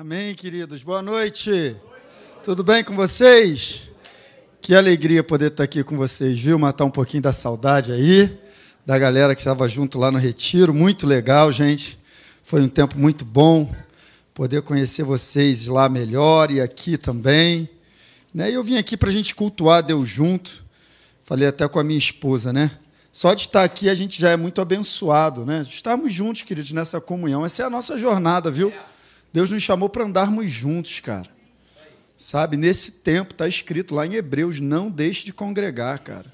Amém, queridos. Boa noite. Tudo bem com vocês? Que alegria poder estar aqui com vocês, viu? Matar um pouquinho da saudade aí, da galera que estava junto lá no retiro. Muito legal, gente. Foi um tempo muito bom poder conhecer vocês lá melhor e aqui também. Né? E eu vim aqui para a gente cultuar Deus junto. Falei até com a minha esposa, né? Só de estar aqui a gente já é muito abençoado, né? Estamos juntos, queridos, nessa comunhão. Essa é a nossa jornada, viu? Deus nos chamou para andarmos juntos, cara. Sabe, nesse tempo está escrito lá em Hebreus, não deixe de congregar, cara.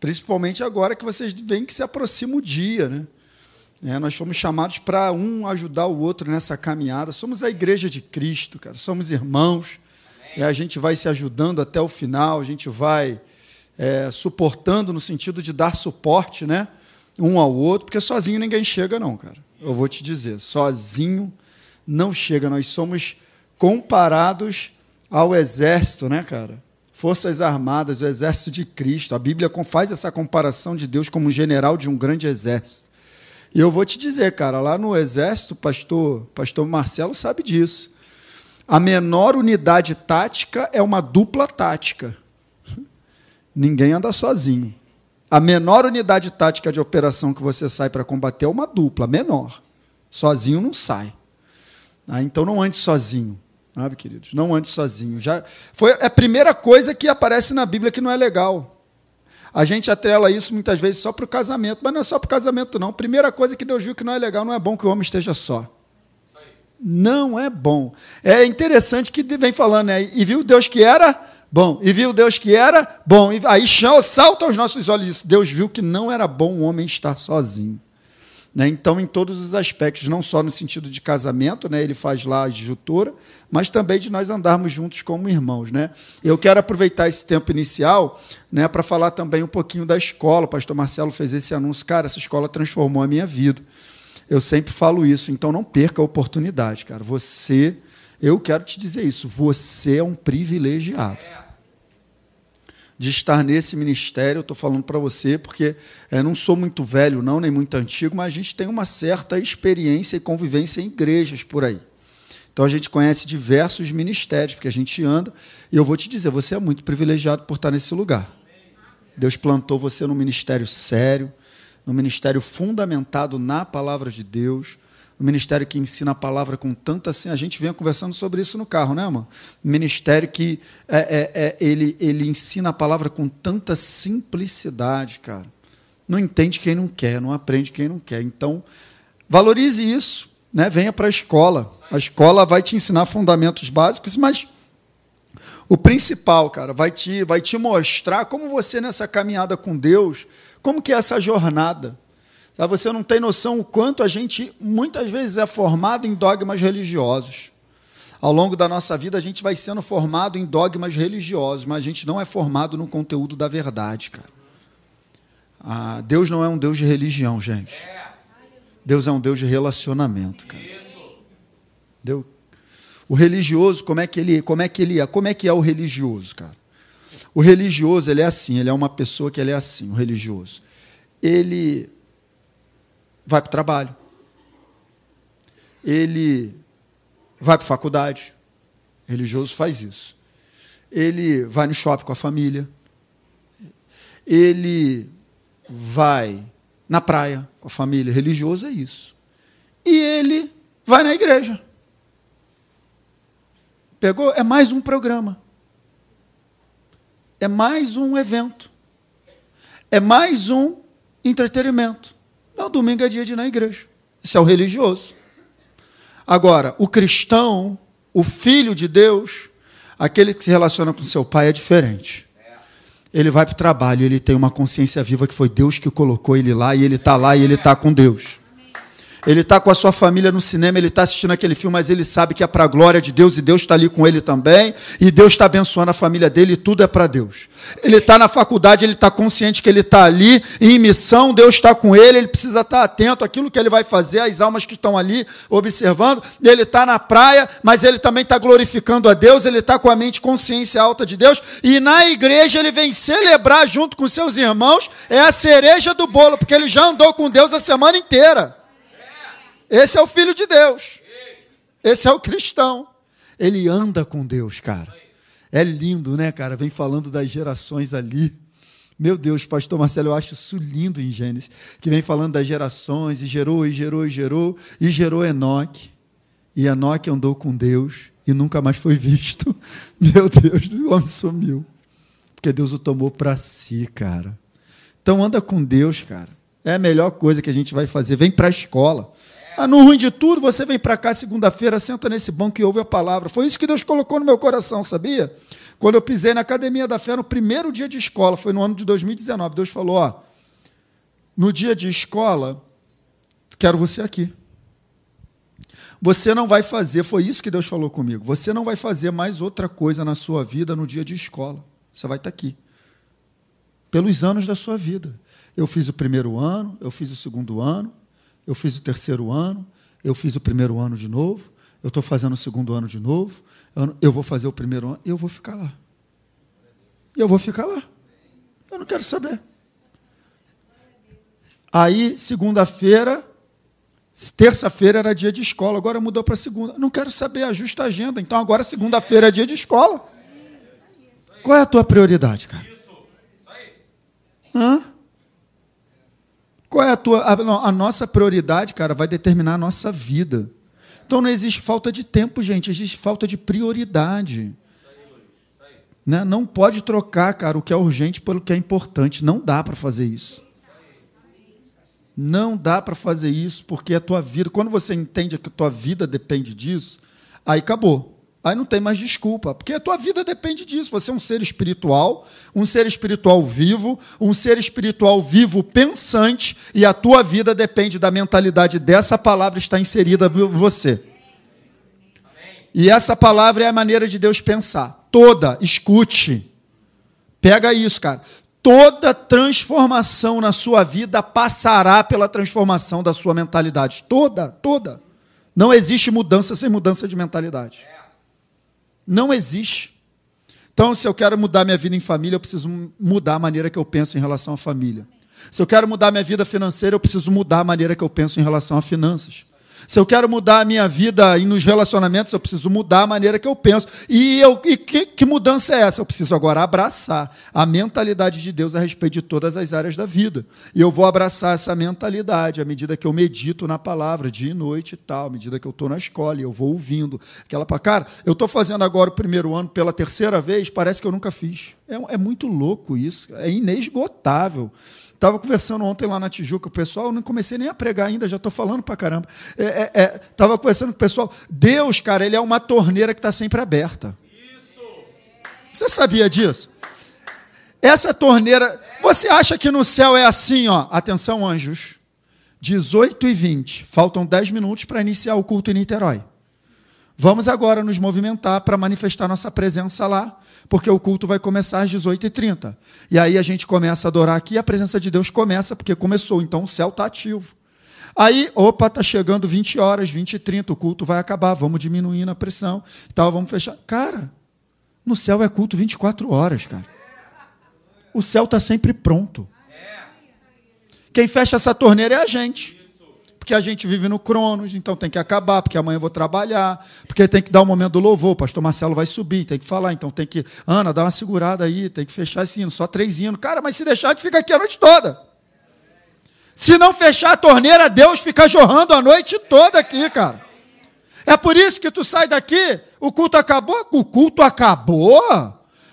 Principalmente agora que vocês veem que se aproxima o dia, né? É, nós fomos chamados para um ajudar o outro nessa caminhada. Somos a igreja de Cristo, cara. Somos irmãos. E a gente vai se ajudando até o final. A gente vai é, suportando no sentido de dar suporte, né? Um ao outro, porque sozinho ninguém chega, não, cara. Eu vou te dizer, sozinho não chega. Nós somos comparados ao exército, né, cara? Forças Armadas, o exército de Cristo. A Bíblia faz essa comparação de Deus como general de um grande exército. E eu vou te dizer, cara, lá no exército, pastor, pastor Marcelo sabe disso. A menor unidade tática é uma dupla tática. Ninguém anda sozinho. A menor unidade tática de operação que você sai para combater é uma dupla, menor. Sozinho não sai. Ah, então não ande sozinho, sabe, queridos? Não ande sozinho. Já foi a primeira coisa que aparece na Bíblia que não é legal. A gente atrela isso muitas vezes só para o casamento, mas não é só para o casamento, não. Primeira coisa que Deus viu que não é legal, não é bom que o homem esteja só. Não é bom. É interessante que vem falando, né? E viu Deus que era bom, e viu Deus que era bom. E aí salta aos nossos olhos isso. Deus viu que não era bom o homem estar sozinho. Né? Então, em todos os aspectos, não só no sentido de casamento, né? ele faz lá a disjutora, mas também de nós andarmos juntos como irmãos. Né? Eu quero aproveitar esse tempo inicial né, para falar também um pouquinho da escola. O pastor Marcelo fez esse anúncio. Cara, essa escola transformou a minha vida. Eu sempre falo isso, então não perca a oportunidade, cara. Você, eu quero te dizer isso, você é um privilegiado de estar nesse ministério. Estou falando para você porque é, não sou muito velho, não, nem muito antigo, mas a gente tem uma certa experiência e convivência em igrejas por aí. Então a gente conhece diversos ministérios, porque a gente anda, e eu vou te dizer, você é muito privilegiado por estar nesse lugar. Deus plantou você num ministério sério, num ministério fundamentado na palavra de Deus, um ministério que ensina a palavra com tanta assim. A gente vinha conversando sobre isso no carro, né, mano? Ministério que é, é, é, ele, ele ensina a palavra com tanta simplicidade, cara. Não entende quem não quer, não aprende quem não quer. Então, valorize isso, né? Venha para a escola. A escola vai te ensinar fundamentos básicos, mas o principal, cara, vai te, vai te mostrar como você nessa caminhada com Deus, como que é essa jornada. Você não tem noção o quanto a gente muitas vezes é formado em dogmas religiosos. Ao longo da nossa vida, a gente vai sendo formado em dogmas religiosos, mas a gente não é formado no conteúdo da verdade, cara. Ah, Deus não é um Deus de religião, gente. Deus é um Deus de relacionamento, cara. Deu? O religioso, como é que ele, como é que ele é? Como é que é o religioso, cara? O religioso, ele é assim, ele é uma pessoa que ele é assim, o religioso. Ele vai para o trabalho. Ele vai para a faculdade. Religioso faz isso. Ele vai no shopping com a família. Ele vai na praia com a família. Religioso é isso. E ele vai na igreja. Pegou? É mais um programa. É mais um evento. É mais um entretenimento. Não, domingo é dia de ir na igreja. Isso é o religioso. Agora, o cristão, o filho de Deus, aquele que se relaciona com seu pai é diferente. Ele vai para o trabalho, ele tem uma consciência viva que foi Deus que colocou ele lá, e ele está lá e ele está com Deus. Ele está com a sua família no cinema, ele está assistindo aquele filme, mas ele sabe que é para a glória de Deus e Deus está ali com ele também. E Deus está abençoando a família dele e tudo é para Deus. Ele está na faculdade, ele está consciente que ele está ali em missão, Deus está com ele, ele precisa estar tá atento àquilo que ele vai fazer, às almas que estão ali observando. Ele está na praia, mas ele também está glorificando a Deus, ele está com a mente consciência alta de Deus. E na igreja ele vem celebrar junto com seus irmãos, é a cereja do bolo, porque ele já andou com Deus a semana inteira. Esse é o Filho de Deus. Esse é o cristão. Ele anda com Deus, cara. É lindo, né, cara? Vem falando das gerações ali. Meu Deus, pastor Marcelo, eu acho isso lindo em Gênesis, que vem falando das gerações, e gerou, e gerou, e gerou, e gerou Enoque. E Enoque andou com Deus e nunca mais foi visto. Meu Deus, o homem sumiu. Porque Deus o tomou para si, cara. Então anda com Deus, cara. É a melhor coisa que a gente vai fazer. Vem para a escola. Ah, no ruim de tudo, você vem para cá segunda-feira, senta nesse banco e ouve a palavra. Foi isso que Deus colocou no meu coração, sabia? Quando eu pisei na Academia da Fé, no primeiro dia de escola, foi no ano de 2019, Deus falou: ó, no dia de escola, quero você aqui. Você não vai fazer, foi isso que Deus falou comigo. Você não vai fazer mais outra coisa na sua vida no dia de escola. Você vai estar aqui. Pelos anos da sua vida. Eu fiz o primeiro ano, eu fiz o segundo ano, eu fiz o terceiro ano, eu fiz o primeiro ano de novo, eu estou fazendo o segundo ano de novo, eu vou fazer o primeiro ano e eu vou ficar lá. E eu vou ficar lá. Eu não quero saber. Aí, segunda-feira, terça-feira era dia de escola, agora mudou para segunda. Não quero saber, ajusta a agenda. Então, agora, segunda-feira é dia de escola. Qual é a tua prioridade, cara? Hã? Qual é a tua. A, a nossa prioridade, cara, vai determinar a nossa vida. Então não existe falta de tempo, gente, existe falta de prioridade. Né? Não pode trocar, cara, o que é urgente pelo que é importante. Não dá para fazer isso. Não dá para fazer isso, porque a tua vida, quando você entende que a tua vida depende disso, aí acabou. Aí não tem mais desculpa, porque a tua vida depende disso. Você é um ser espiritual, um ser espiritual vivo, um ser espiritual vivo pensante, e a tua vida depende da mentalidade dessa palavra estar inserida em você. E essa palavra é a maneira de Deus pensar. Toda, escute. Pega isso, cara. Toda transformação na sua vida passará pela transformação da sua mentalidade. Toda, toda. Não existe mudança sem mudança de mentalidade. Não existe. Então, se eu quero mudar minha vida em família, eu preciso mudar a maneira que eu penso em relação à família. Se eu quero mudar minha vida financeira, eu preciso mudar a maneira que eu penso em relação a finanças. Se eu quero mudar a minha vida nos relacionamentos, eu preciso mudar a maneira que eu penso. E, eu, e que, que, mudança é essa? Eu preciso agora abraçar a mentalidade de Deus a respeito de todas as áreas da vida. E eu vou abraçar essa mentalidade à medida que eu medito na palavra, dia e noite e tal, à medida que eu estou na escola e eu vou ouvindo. Aquela para cara, eu estou fazendo agora o primeiro ano pela terceira vez, parece que eu nunca fiz. É, é muito louco isso, é inesgotável. Estava conversando ontem lá na Tijuca, o pessoal, não comecei nem a pregar ainda, já estou falando para caramba. Estava é, é, é conversando com o pessoal. Deus, cara, ele é uma torneira que está sempre aberta. Isso. Você sabia disso? Essa torneira. Você acha que no céu é assim, ó? Atenção, anjos. 18 e 20. Faltam 10 minutos para iniciar o culto em Niterói. Vamos agora nos movimentar para manifestar nossa presença lá, porque o culto vai começar às 18h30. E aí a gente começa a adorar aqui, a presença de Deus começa, porque começou, então o céu está ativo. Aí, opa, está chegando 20 horas, 20 e 30, o culto vai acabar, vamos diminuindo a pressão e tal, vamos fechar. Cara, no céu é culto 24 horas, cara. O céu está sempre pronto. Quem fecha essa torneira é a gente porque a gente vive no Cronos, então tem que acabar, porque amanhã eu vou trabalhar, porque tem que dar o um momento do louvor, o pastor Marcelo vai subir, tem que falar, então tem que, Ana, dá uma segurada aí, tem que fechar esse hino, só três hinos. Cara, mas se deixar, a gente fica aqui a noite toda. Se não fechar a torneira, Deus fica jorrando a noite toda aqui, cara. É por isso que tu sai daqui, o culto acabou? O culto acabou?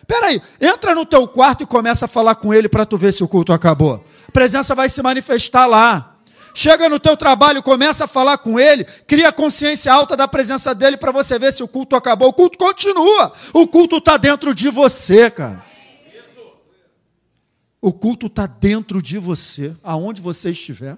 Peraí, entra no teu quarto e começa a falar com ele para tu ver se o culto acabou. A presença vai se manifestar lá. Chega no teu trabalho, começa a falar com ele, cria consciência alta da presença dele para você ver se o culto acabou. O culto continua. O culto está dentro de você, cara. O culto está dentro de você, aonde você estiver.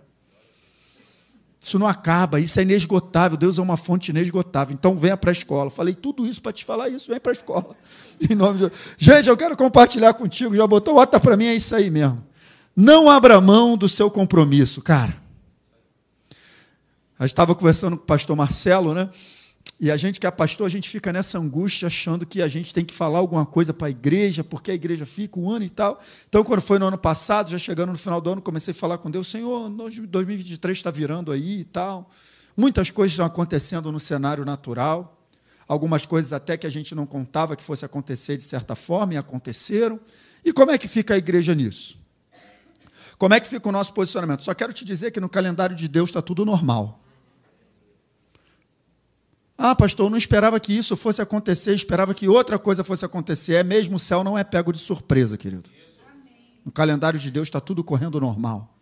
Isso não acaba, isso é inesgotável. Deus é uma fonte inesgotável. Então venha para a escola. Falei tudo isso para te falar isso, vem para a escola. Em nome de... Gente, eu quero compartilhar contigo. Já botou, bota para mim, é isso aí mesmo. Não abra mão do seu compromisso, cara. Gente estava conversando com o pastor Marcelo, né? E a gente que é pastor, a gente fica nessa angústia achando que a gente tem que falar alguma coisa para a igreja, porque a igreja fica um ano e tal. Então, quando foi no ano passado, já chegando no final do ano, comecei a falar com Deus, Senhor, 2023 está virando aí e tal. Muitas coisas estão acontecendo no cenário natural, algumas coisas até que a gente não contava que fosse acontecer de certa forma e aconteceram. E como é que fica a igreja nisso? Como é que fica o nosso posicionamento? Só quero te dizer que no calendário de Deus está tudo normal. Ah, pastor, eu não esperava que isso fosse acontecer, esperava que outra coisa fosse acontecer. É mesmo, o céu não é pego de surpresa, querido. No calendário de Deus está tudo correndo normal.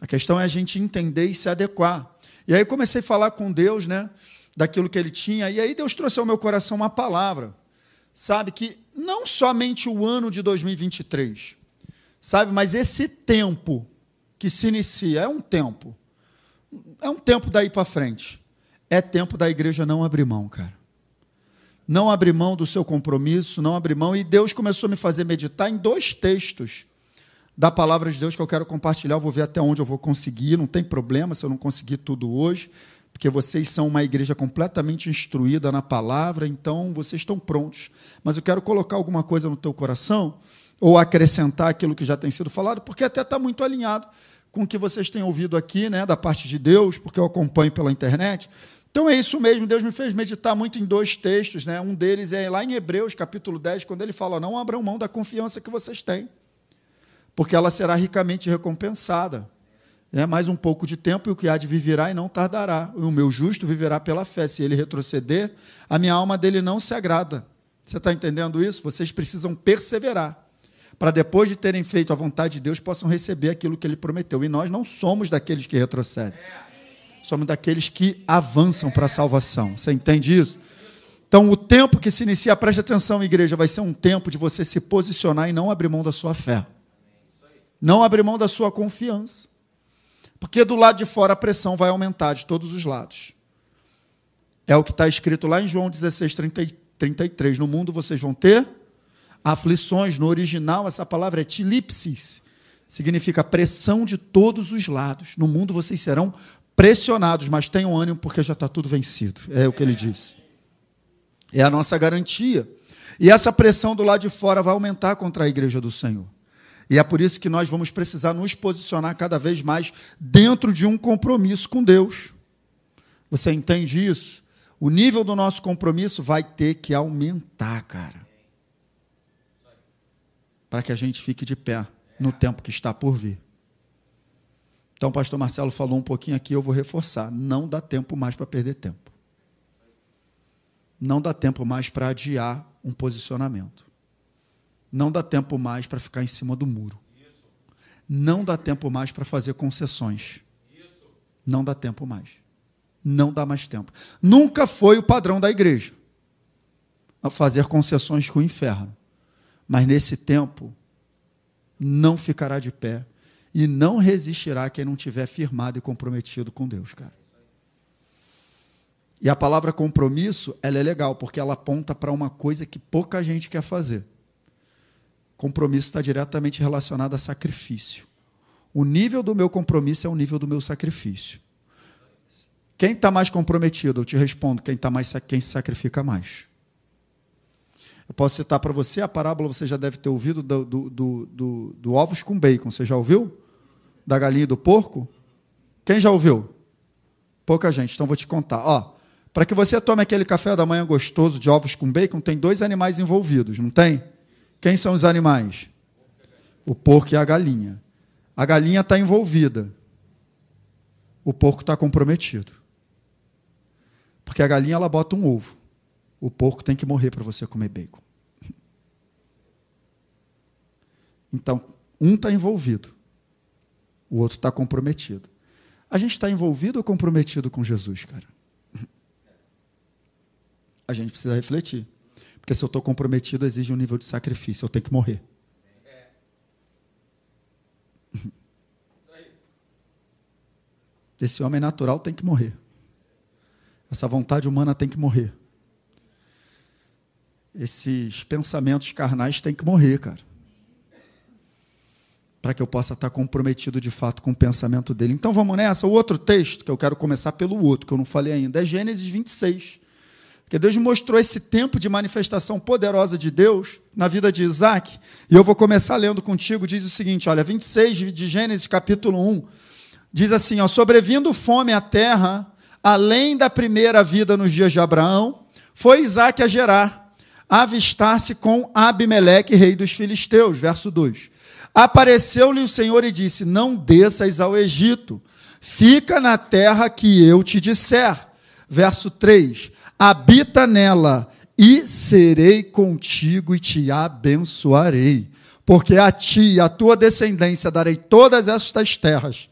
A questão é a gente entender e se adequar. E aí comecei a falar com Deus, né, daquilo que ele tinha, e aí Deus trouxe ao meu coração uma palavra. Sabe que não somente o ano de 2023, sabe, mas esse tempo que se inicia é um tempo. É um tempo daí para frente é tempo da igreja não abrir mão, cara. Não abrir mão do seu compromisso, não abrir mão. E Deus começou a me fazer meditar em dois textos da palavra de Deus que eu quero compartilhar. Eu vou ver até onde eu vou conseguir, não tem problema se eu não conseguir tudo hoje, porque vocês são uma igreja completamente instruída na palavra, então vocês estão prontos. Mas eu quero colocar alguma coisa no teu coração, ou acrescentar aquilo que já tem sido falado, porque até está muito alinhado com o que vocês têm ouvido aqui, né, da parte de Deus, porque eu acompanho pela internet. Então é isso mesmo, Deus me fez meditar muito em dois textos, né? Um deles é lá em Hebreus, capítulo 10, quando ele fala: "Não abram mão da confiança que vocês têm, porque ela será ricamente recompensada. É mais um pouco de tempo e o que há de viverá e não tardará. O meu justo viverá pela fé. Se ele retroceder, a minha alma dele não se agrada. Você está entendendo isso? Vocês precisam perseverar para depois de terem feito a vontade de Deus possam receber aquilo que ele prometeu. E nós não somos daqueles que retrocedem somos daqueles que avançam para a salvação. Você entende isso? Então, o tempo que se inicia, preste atenção, igreja, vai ser um tempo de você se posicionar e não abrir mão da sua fé. Não abrir mão da sua confiança. Porque do lado de fora a pressão vai aumentar de todos os lados. É o que está escrito lá em João 16, 30, 33. No mundo vocês vão ter aflições. No original, essa palavra é tilipsis. Significa pressão de todos os lados. No mundo vocês serão pressionados, mas tenham ânimo porque já está tudo vencido. É o que ele disse. É a nossa garantia. E essa pressão do lado de fora vai aumentar contra a igreja do Senhor. E é por isso que nós vamos precisar nos posicionar cada vez mais dentro de um compromisso com Deus. Você entende isso? O nível do nosso compromisso vai ter que aumentar, cara. Para que a gente fique de pé no tempo que está por vir. Então, o pastor Marcelo falou um pouquinho aqui, eu vou reforçar. Não dá tempo mais para perder tempo. Não dá tempo mais para adiar um posicionamento. Não dá tempo mais para ficar em cima do muro. Não dá tempo mais para fazer concessões. Não dá tempo mais. Não dá mais tempo. Nunca foi o padrão da igreja a fazer concessões com o inferno. Mas nesse tempo, não ficará de pé e não resistirá quem não tiver firmado e comprometido com Deus, cara. E a palavra compromisso, ela é legal, porque ela aponta para uma coisa que pouca gente quer fazer. Compromisso está diretamente relacionado a sacrifício. O nível do meu compromisso é o nível do meu sacrifício. Quem está mais comprometido? Eu te respondo, quem está mais quem se sacrifica mais. Eu posso citar para você a parábola, você já deve ter ouvido do, do, do, do, do ovos com bacon. Você já ouviu? Da galinha e do porco? Quem já ouviu? Pouca gente, então vou te contar. Ó, para que você tome aquele café da manhã gostoso de ovos com bacon, tem dois animais envolvidos, não tem? Quem são os animais? O porco e a galinha. A galinha está envolvida. O porco está comprometido. Porque a galinha ela bota um ovo. O porco tem que morrer para você comer bacon. Então, um está envolvido o outro está comprometido. A gente está envolvido ou comprometido com Jesus, cara? A gente precisa refletir. Porque se eu estou comprometido, exige um nível de sacrifício, eu tenho que morrer. Esse homem natural tem que morrer. Essa vontade humana tem que morrer. Esses pensamentos carnais têm que morrer, cara para que eu possa estar comprometido de fato com o pensamento dele. Então vamos nessa. O outro texto, que eu quero começar pelo outro, que eu não falei ainda, é Gênesis 26. Porque Deus mostrou esse tempo de manifestação poderosa de Deus na vida de Isaac. E eu vou começar lendo contigo, diz o seguinte: olha, 26 de Gênesis, capítulo 1. diz assim: ó, sobrevindo fome à terra, além da primeira vida nos dias de Abraão, foi Isaac a Gerar, avistar-se com Abimeleque, rei dos filisteus. Verso 2. Apareceu-lhe o Senhor e disse: Não desças ao Egito, fica na terra que eu te disser. Verso 3: Habita nela, e serei contigo e te abençoarei, porque a ti e a tua descendência darei todas estas terras,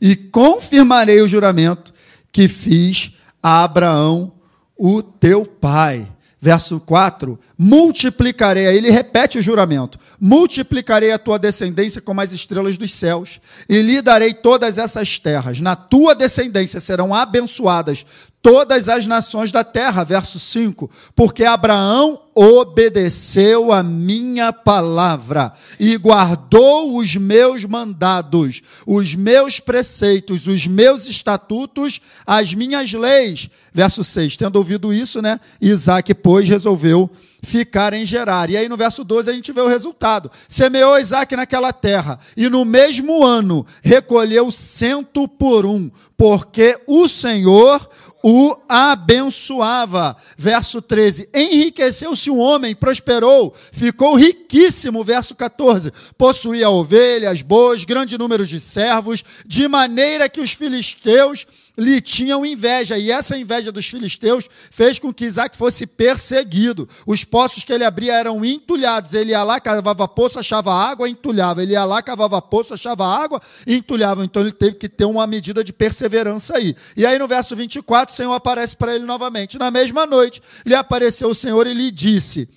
e confirmarei o juramento que fiz a Abraão, o teu pai verso 4, multiplicarei, ele repete o juramento: multiplicarei a tua descendência como as estrelas dos céus, e lhe darei todas essas terras. Na tua descendência serão abençoadas todas as nações da terra. Verso 5: Porque Abraão obedeceu a minha palavra e guardou os meus mandados, os meus preceitos, os meus estatutos, as minhas leis. Verso 6: Tendo ouvido isso, né? Isaac, pois, resolveu ficar em Gerar. E aí no verso 12 a gente vê o resultado. Semeou Isaac naquela terra, e no mesmo ano recolheu cento por um, porque o Senhor o abençoava. Verso 13: Enriqueceu-se o homem, prosperou, ficou riquíssimo. Verso 14: Possuía ovelhas, bois, grande número de servos, de maneira que os filisteus lhe tinham inveja, e essa inveja dos filisteus fez com que Isaac fosse perseguido. Os poços que ele abria eram entulhados. Ele ia lá, cavava poço, achava água, entulhava. Ele ia lá, cavava poço, achava água, entulhava. Então ele teve que ter uma medida de perseverança aí. E aí no verso 24, o Senhor aparece para ele novamente. Na mesma noite, lhe apareceu o Senhor e lhe disse: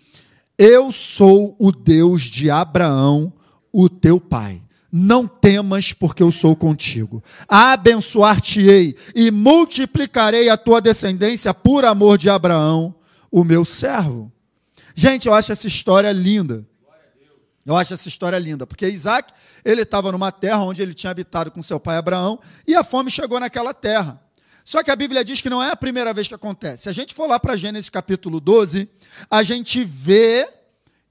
Eu sou o Deus de Abraão, o teu pai não temas, porque eu sou contigo. Abençoar-te-ei e multiplicarei a tua descendência por amor de Abraão, o meu servo. Gente, eu acho essa história linda. Eu acho essa história linda, porque Isaac, ele estava numa terra onde ele tinha habitado com seu pai Abraão, e a fome chegou naquela terra. Só que a Bíblia diz que não é a primeira vez que acontece. Se a gente for lá para Gênesis capítulo 12, a gente vê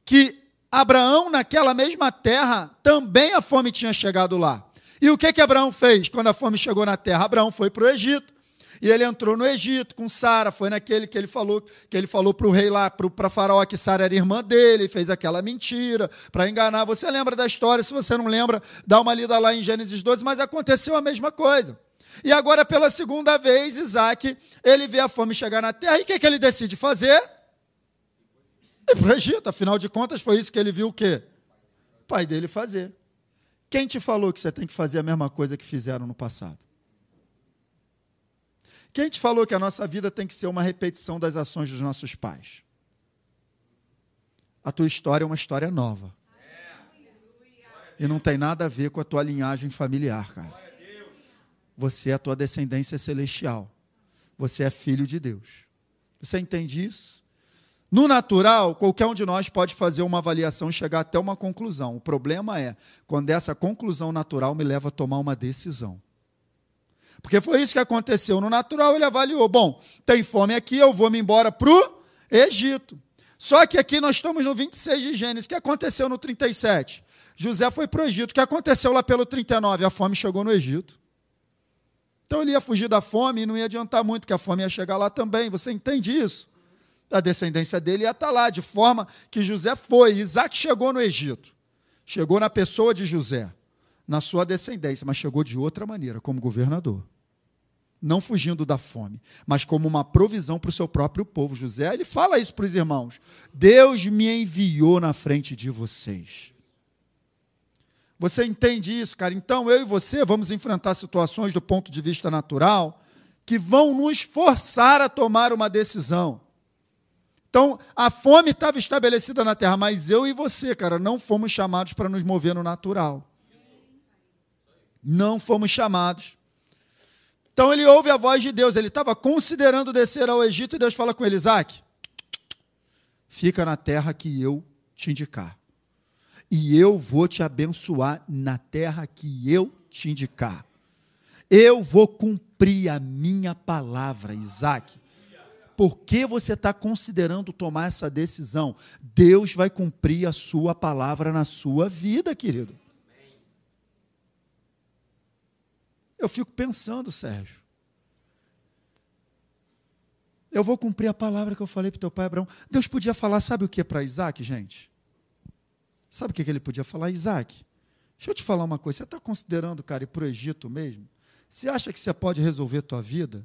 que Abraão, naquela mesma terra, também a fome tinha chegado lá. E o que, que Abraão fez quando a fome chegou na terra? Abraão foi para o Egito. E ele entrou no Egito com Sara, foi naquele que ele falou, que ele falou para o rei lá, para Faraó, que Sara era irmã dele, fez aquela mentira para enganar. Você lembra da história? Se você não lembra, dá uma lida lá em Gênesis 12, mas aconteceu a mesma coisa. E agora, pela segunda vez, Isaac, ele vê a fome chegar na terra, e o que, que ele decide fazer? E para o Egito, afinal de contas, foi isso que ele viu o quê? O pai dele fazer. Quem te falou que você tem que fazer a mesma coisa que fizeram no passado? Quem te falou que a nossa vida tem que ser uma repetição das ações dos nossos pais? A tua história é uma história nova. E não tem nada a ver com a tua linhagem familiar, cara. Você é a tua descendência celestial. Você é filho de Deus. Você entende isso? No natural, qualquer um de nós pode fazer uma avaliação e chegar até uma conclusão. O problema é quando essa conclusão natural me leva a tomar uma decisão. Porque foi isso que aconteceu. No natural, ele avaliou: bom, tem fome aqui, eu vou me embora para o Egito. Só que aqui nós estamos no 26 de Gênesis. O que aconteceu no 37? José foi para o Egito. O que aconteceu lá pelo 39? A fome chegou no Egito. Então ele ia fugir da fome e não ia adiantar muito, porque a fome ia chegar lá também. Você entende isso? A descendência dele ia estar lá, de forma que José foi. Isaac chegou no Egito, chegou na pessoa de José, na sua descendência, mas chegou de outra maneira, como governador. Não fugindo da fome, mas como uma provisão para o seu próprio povo. José, ele fala isso para os irmãos: Deus me enviou na frente de vocês. Você entende isso, cara? Então eu e você vamos enfrentar situações do ponto de vista natural que vão nos forçar a tomar uma decisão. Então, a fome estava estabelecida na terra, mas eu e você, cara, não fomos chamados para nos mover no natural. Não fomos chamados. Então ele ouve a voz de Deus, ele estava considerando descer ao Egito e Deus fala com ele: Isaac, fica na terra que eu te indicar. E eu vou te abençoar na terra que eu te indicar. Eu vou cumprir a minha palavra, Isaac por que você está considerando tomar essa decisão? Deus vai cumprir a sua palavra na sua vida, querido. Eu fico pensando, Sérgio. Eu vou cumprir a palavra que eu falei para teu pai Abraão. Deus podia falar, sabe o que para Isaac, gente? Sabe o que ele podia falar? Isaac, deixa eu te falar uma coisa. Você está considerando, cara, ir para o Egito mesmo? Você acha que você pode resolver a tua vida?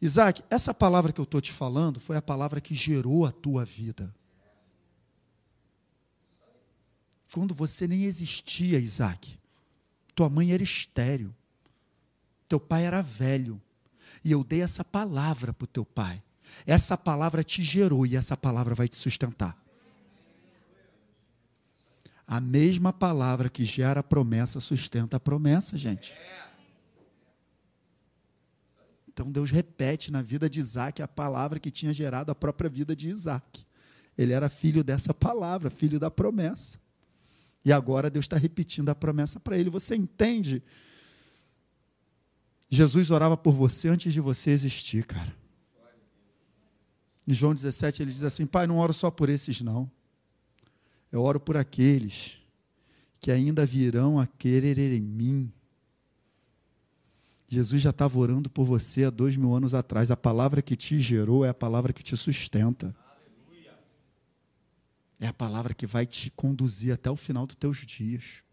Isaac, essa palavra que eu estou te falando foi a palavra que gerou a tua vida. Quando você nem existia, Isaac, tua mãe era estéreo, teu pai era velho, e eu dei essa palavra para o teu pai. Essa palavra te gerou e essa palavra vai te sustentar. A mesma palavra que gera a promessa sustenta a promessa, gente. Então Deus repete na vida de Isaac a palavra que tinha gerado a própria vida de Isaac. Ele era filho dessa palavra, filho da promessa. E agora Deus está repetindo a promessa para ele. Você entende? Jesus orava por você antes de você existir, cara. Em João 17 ele diz assim: Pai, não oro só por esses, não. Eu oro por aqueles que ainda virão a querer em mim Jesus já estava orando por você há dois mil anos atrás. A palavra que te gerou é a palavra que te sustenta. É a palavra que vai te conduzir até o final dos teus dias.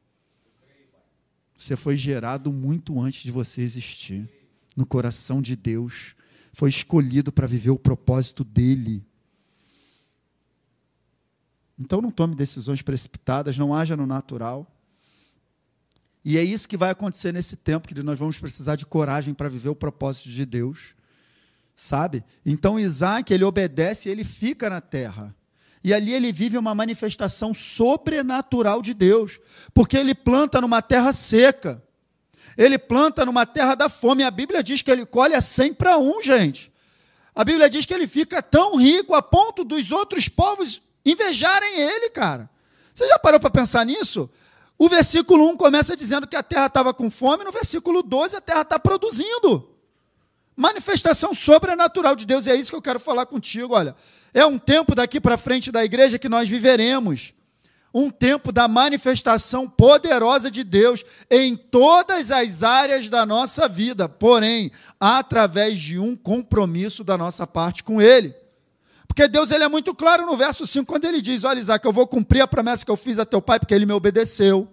Você foi gerado muito antes de você existir. No coração de Deus. Foi escolhido para viver o propósito dele. Então não tome decisões precipitadas, não haja no natural. E é isso que vai acontecer nesse tempo, que nós vamos precisar de coragem para viver o propósito de Deus. Sabe? Então Isaac, ele obedece e ele fica na terra. E ali ele vive uma manifestação sobrenatural de Deus, porque ele planta numa terra seca. Ele planta numa terra da fome. A Bíblia diz que ele colhe a 100 para um, gente. A Bíblia diz que ele fica tão rico a ponto dos outros povos invejarem ele, cara. Você já parou para pensar nisso? O versículo 1 começa dizendo que a terra estava com fome, no versículo 12 a terra está produzindo. Manifestação sobrenatural de Deus, e é isso que eu quero falar contigo. Olha, é um tempo daqui para frente da igreja que nós viveremos. Um tempo da manifestação poderosa de Deus em todas as áreas da nossa vida, porém, através de um compromisso da nossa parte com Ele. Porque Deus ele é muito claro no verso 5, quando ele diz: Olha, Isaac, eu vou cumprir a promessa que eu fiz a teu pai, porque ele me obedeceu,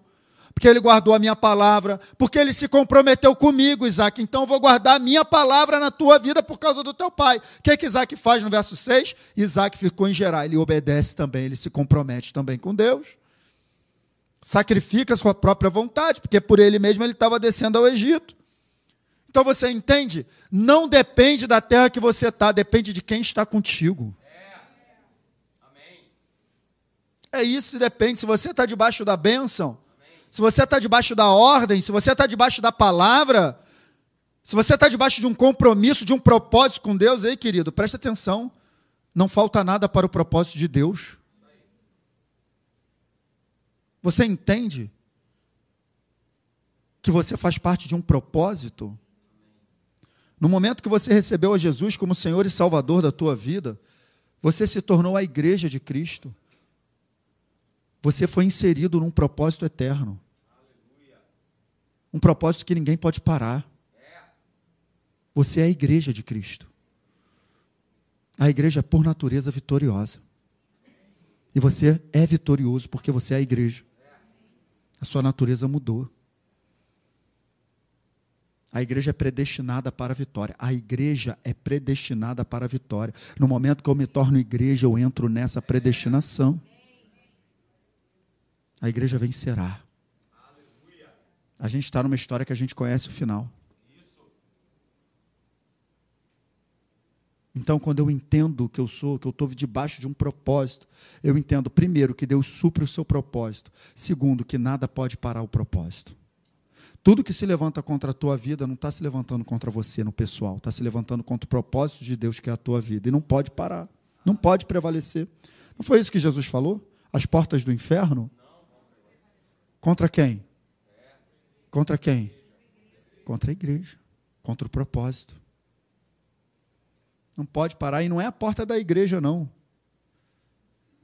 porque ele guardou a minha palavra, porque ele se comprometeu comigo, Isaac. Então eu vou guardar a minha palavra na tua vida por causa do teu pai. O que, que Isaac faz no verso 6? Isaac ficou em gerar, ele obedece também, ele se compromete também com Deus. Sacrifica sua própria vontade, porque por ele mesmo ele estava descendo ao Egito. Então você entende? Não depende da terra que você está, depende de quem está contigo. É isso, depende. Se você está debaixo da bênção, se você está debaixo da ordem, se você está debaixo da palavra, se você está debaixo de um compromisso, de um propósito com Deus, aí, querido, preste atenção. Não falta nada para o propósito de Deus. Você entende que você faz parte de um propósito? No momento que você recebeu a Jesus como Senhor e Salvador da tua vida, você se tornou a igreja de Cristo. Você foi inserido num propósito eterno. Um propósito que ninguém pode parar. Você é a igreja de Cristo. A igreja é por natureza vitoriosa. E você é vitorioso porque você é a igreja. A sua natureza mudou. A igreja é predestinada para a vitória. A igreja é predestinada para a vitória. No momento que eu me torno igreja, eu entro nessa predestinação a igreja vencerá. A gente está numa história que a gente conhece o final. Então, quando eu entendo que eu sou, que eu estou debaixo de um propósito, eu entendo, primeiro, que Deus supre o seu propósito. Segundo, que nada pode parar o propósito. Tudo que se levanta contra a tua vida não está se levantando contra você no pessoal, está se levantando contra o propósito de Deus que é a tua vida. E não pode parar, não pode prevalecer. Não foi isso que Jesus falou? As portas do inferno Contra quem? Contra quem? Contra a igreja, contra o propósito. Não pode parar, e não é a porta da igreja, não.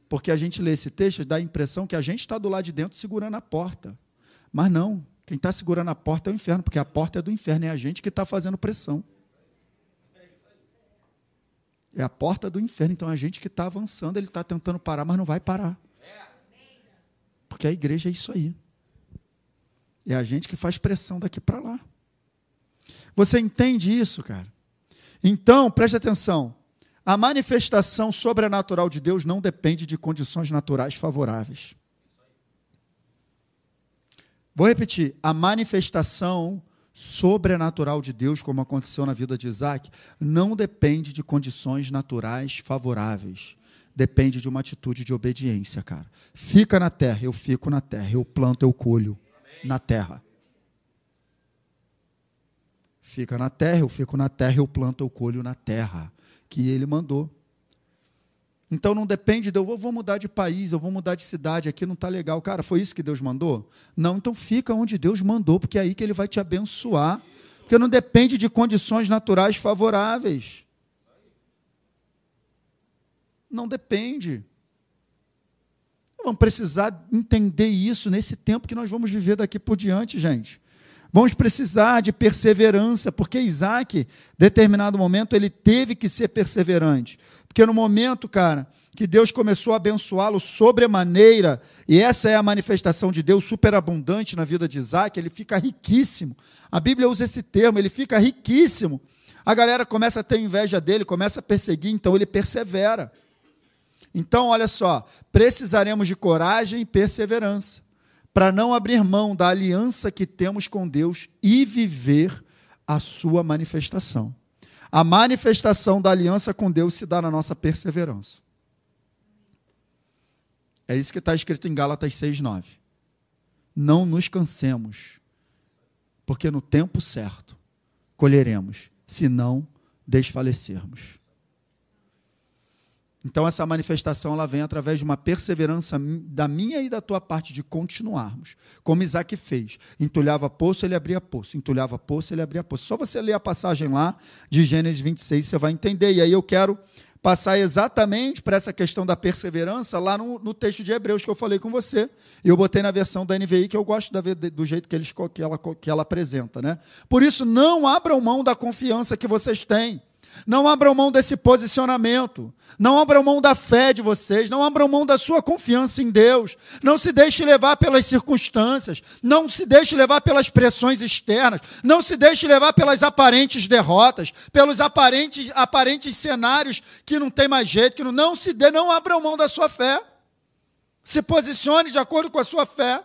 Porque a gente lê esse texto, dá a impressão que a gente está do lado de dentro segurando a porta. Mas não, Quem está segurando a porta é o inferno, porque a porta é do inferno, é a gente que está fazendo pressão. É a porta do inferno, então a gente que está avançando, ele está tentando parar, mas não vai parar. Porque a igreja é isso aí. É a gente que faz pressão daqui para lá. Você entende isso, cara? Então, preste atenção. A manifestação sobrenatural de Deus não depende de condições naturais favoráveis. Vou repetir: a manifestação sobrenatural de Deus, como aconteceu na vida de Isaac, não depende de condições naturais favoráveis. Depende de uma atitude de obediência, cara. Fica na terra, eu fico na terra. Eu planto, eu colho na terra. Fica na terra, eu fico na terra, eu planto, eu colho na terra. Que ele mandou. Então não depende de eu vou mudar de país, eu vou mudar de cidade, aqui não está legal. Cara, foi isso que Deus mandou? Não, então fica onde Deus mandou, porque é aí que Ele vai te abençoar. Porque não depende de condições naturais favoráveis. Não depende. Vamos precisar entender isso nesse tempo que nós vamos viver daqui por diante, gente. Vamos precisar de perseverança, porque Isaac, determinado momento, ele teve que ser perseverante. Porque no momento, cara, que Deus começou a abençoá-lo sobremaneira, e essa é a manifestação de Deus superabundante na vida de Isaac, ele fica riquíssimo. A Bíblia usa esse termo, ele fica riquíssimo. A galera começa a ter inveja dele, começa a perseguir, então ele persevera. Então, olha só, precisaremos de coragem e perseverança para não abrir mão da aliança que temos com Deus e viver a sua manifestação. A manifestação da aliança com Deus se dá na nossa perseverança. É isso que está escrito em Gálatas 6,9. Não nos cansemos, porque no tempo certo colheremos, se não desfalecermos. Então essa manifestação ela vem através de uma perseverança da minha e da tua parte de continuarmos, como Isaac fez. Entulhava poço, ele abria poço. Entulhava poço, ele abria poço. Só você ler a passagem lá de Gênesis 26, você vai entender. E aí eu quero passar exatamente para essa questão da perseverança lá no, no, texto de Hebreus que eu falei com você. Eu botei na versão da NVI que eu gosto da, do jeito que, eles, que, ela, que ela apresenta. Né? Por isso, não abram mão da confiança que vocês têm. Não abram mão desse posicionamento. Não abram mão da fé de vocês. Não abram mão da sua confiança em Deus. Não se deixe levar pelas circunstâncias. Não se deixe levar pelas pressões externas. Não se deixe levar pelas aparentes derrotas, pelos aparentes, aparentes cenários que não tem mais jeito. Que não, não se dê, não abram mão da sua fé. Se posicione de acordo com a sua fé.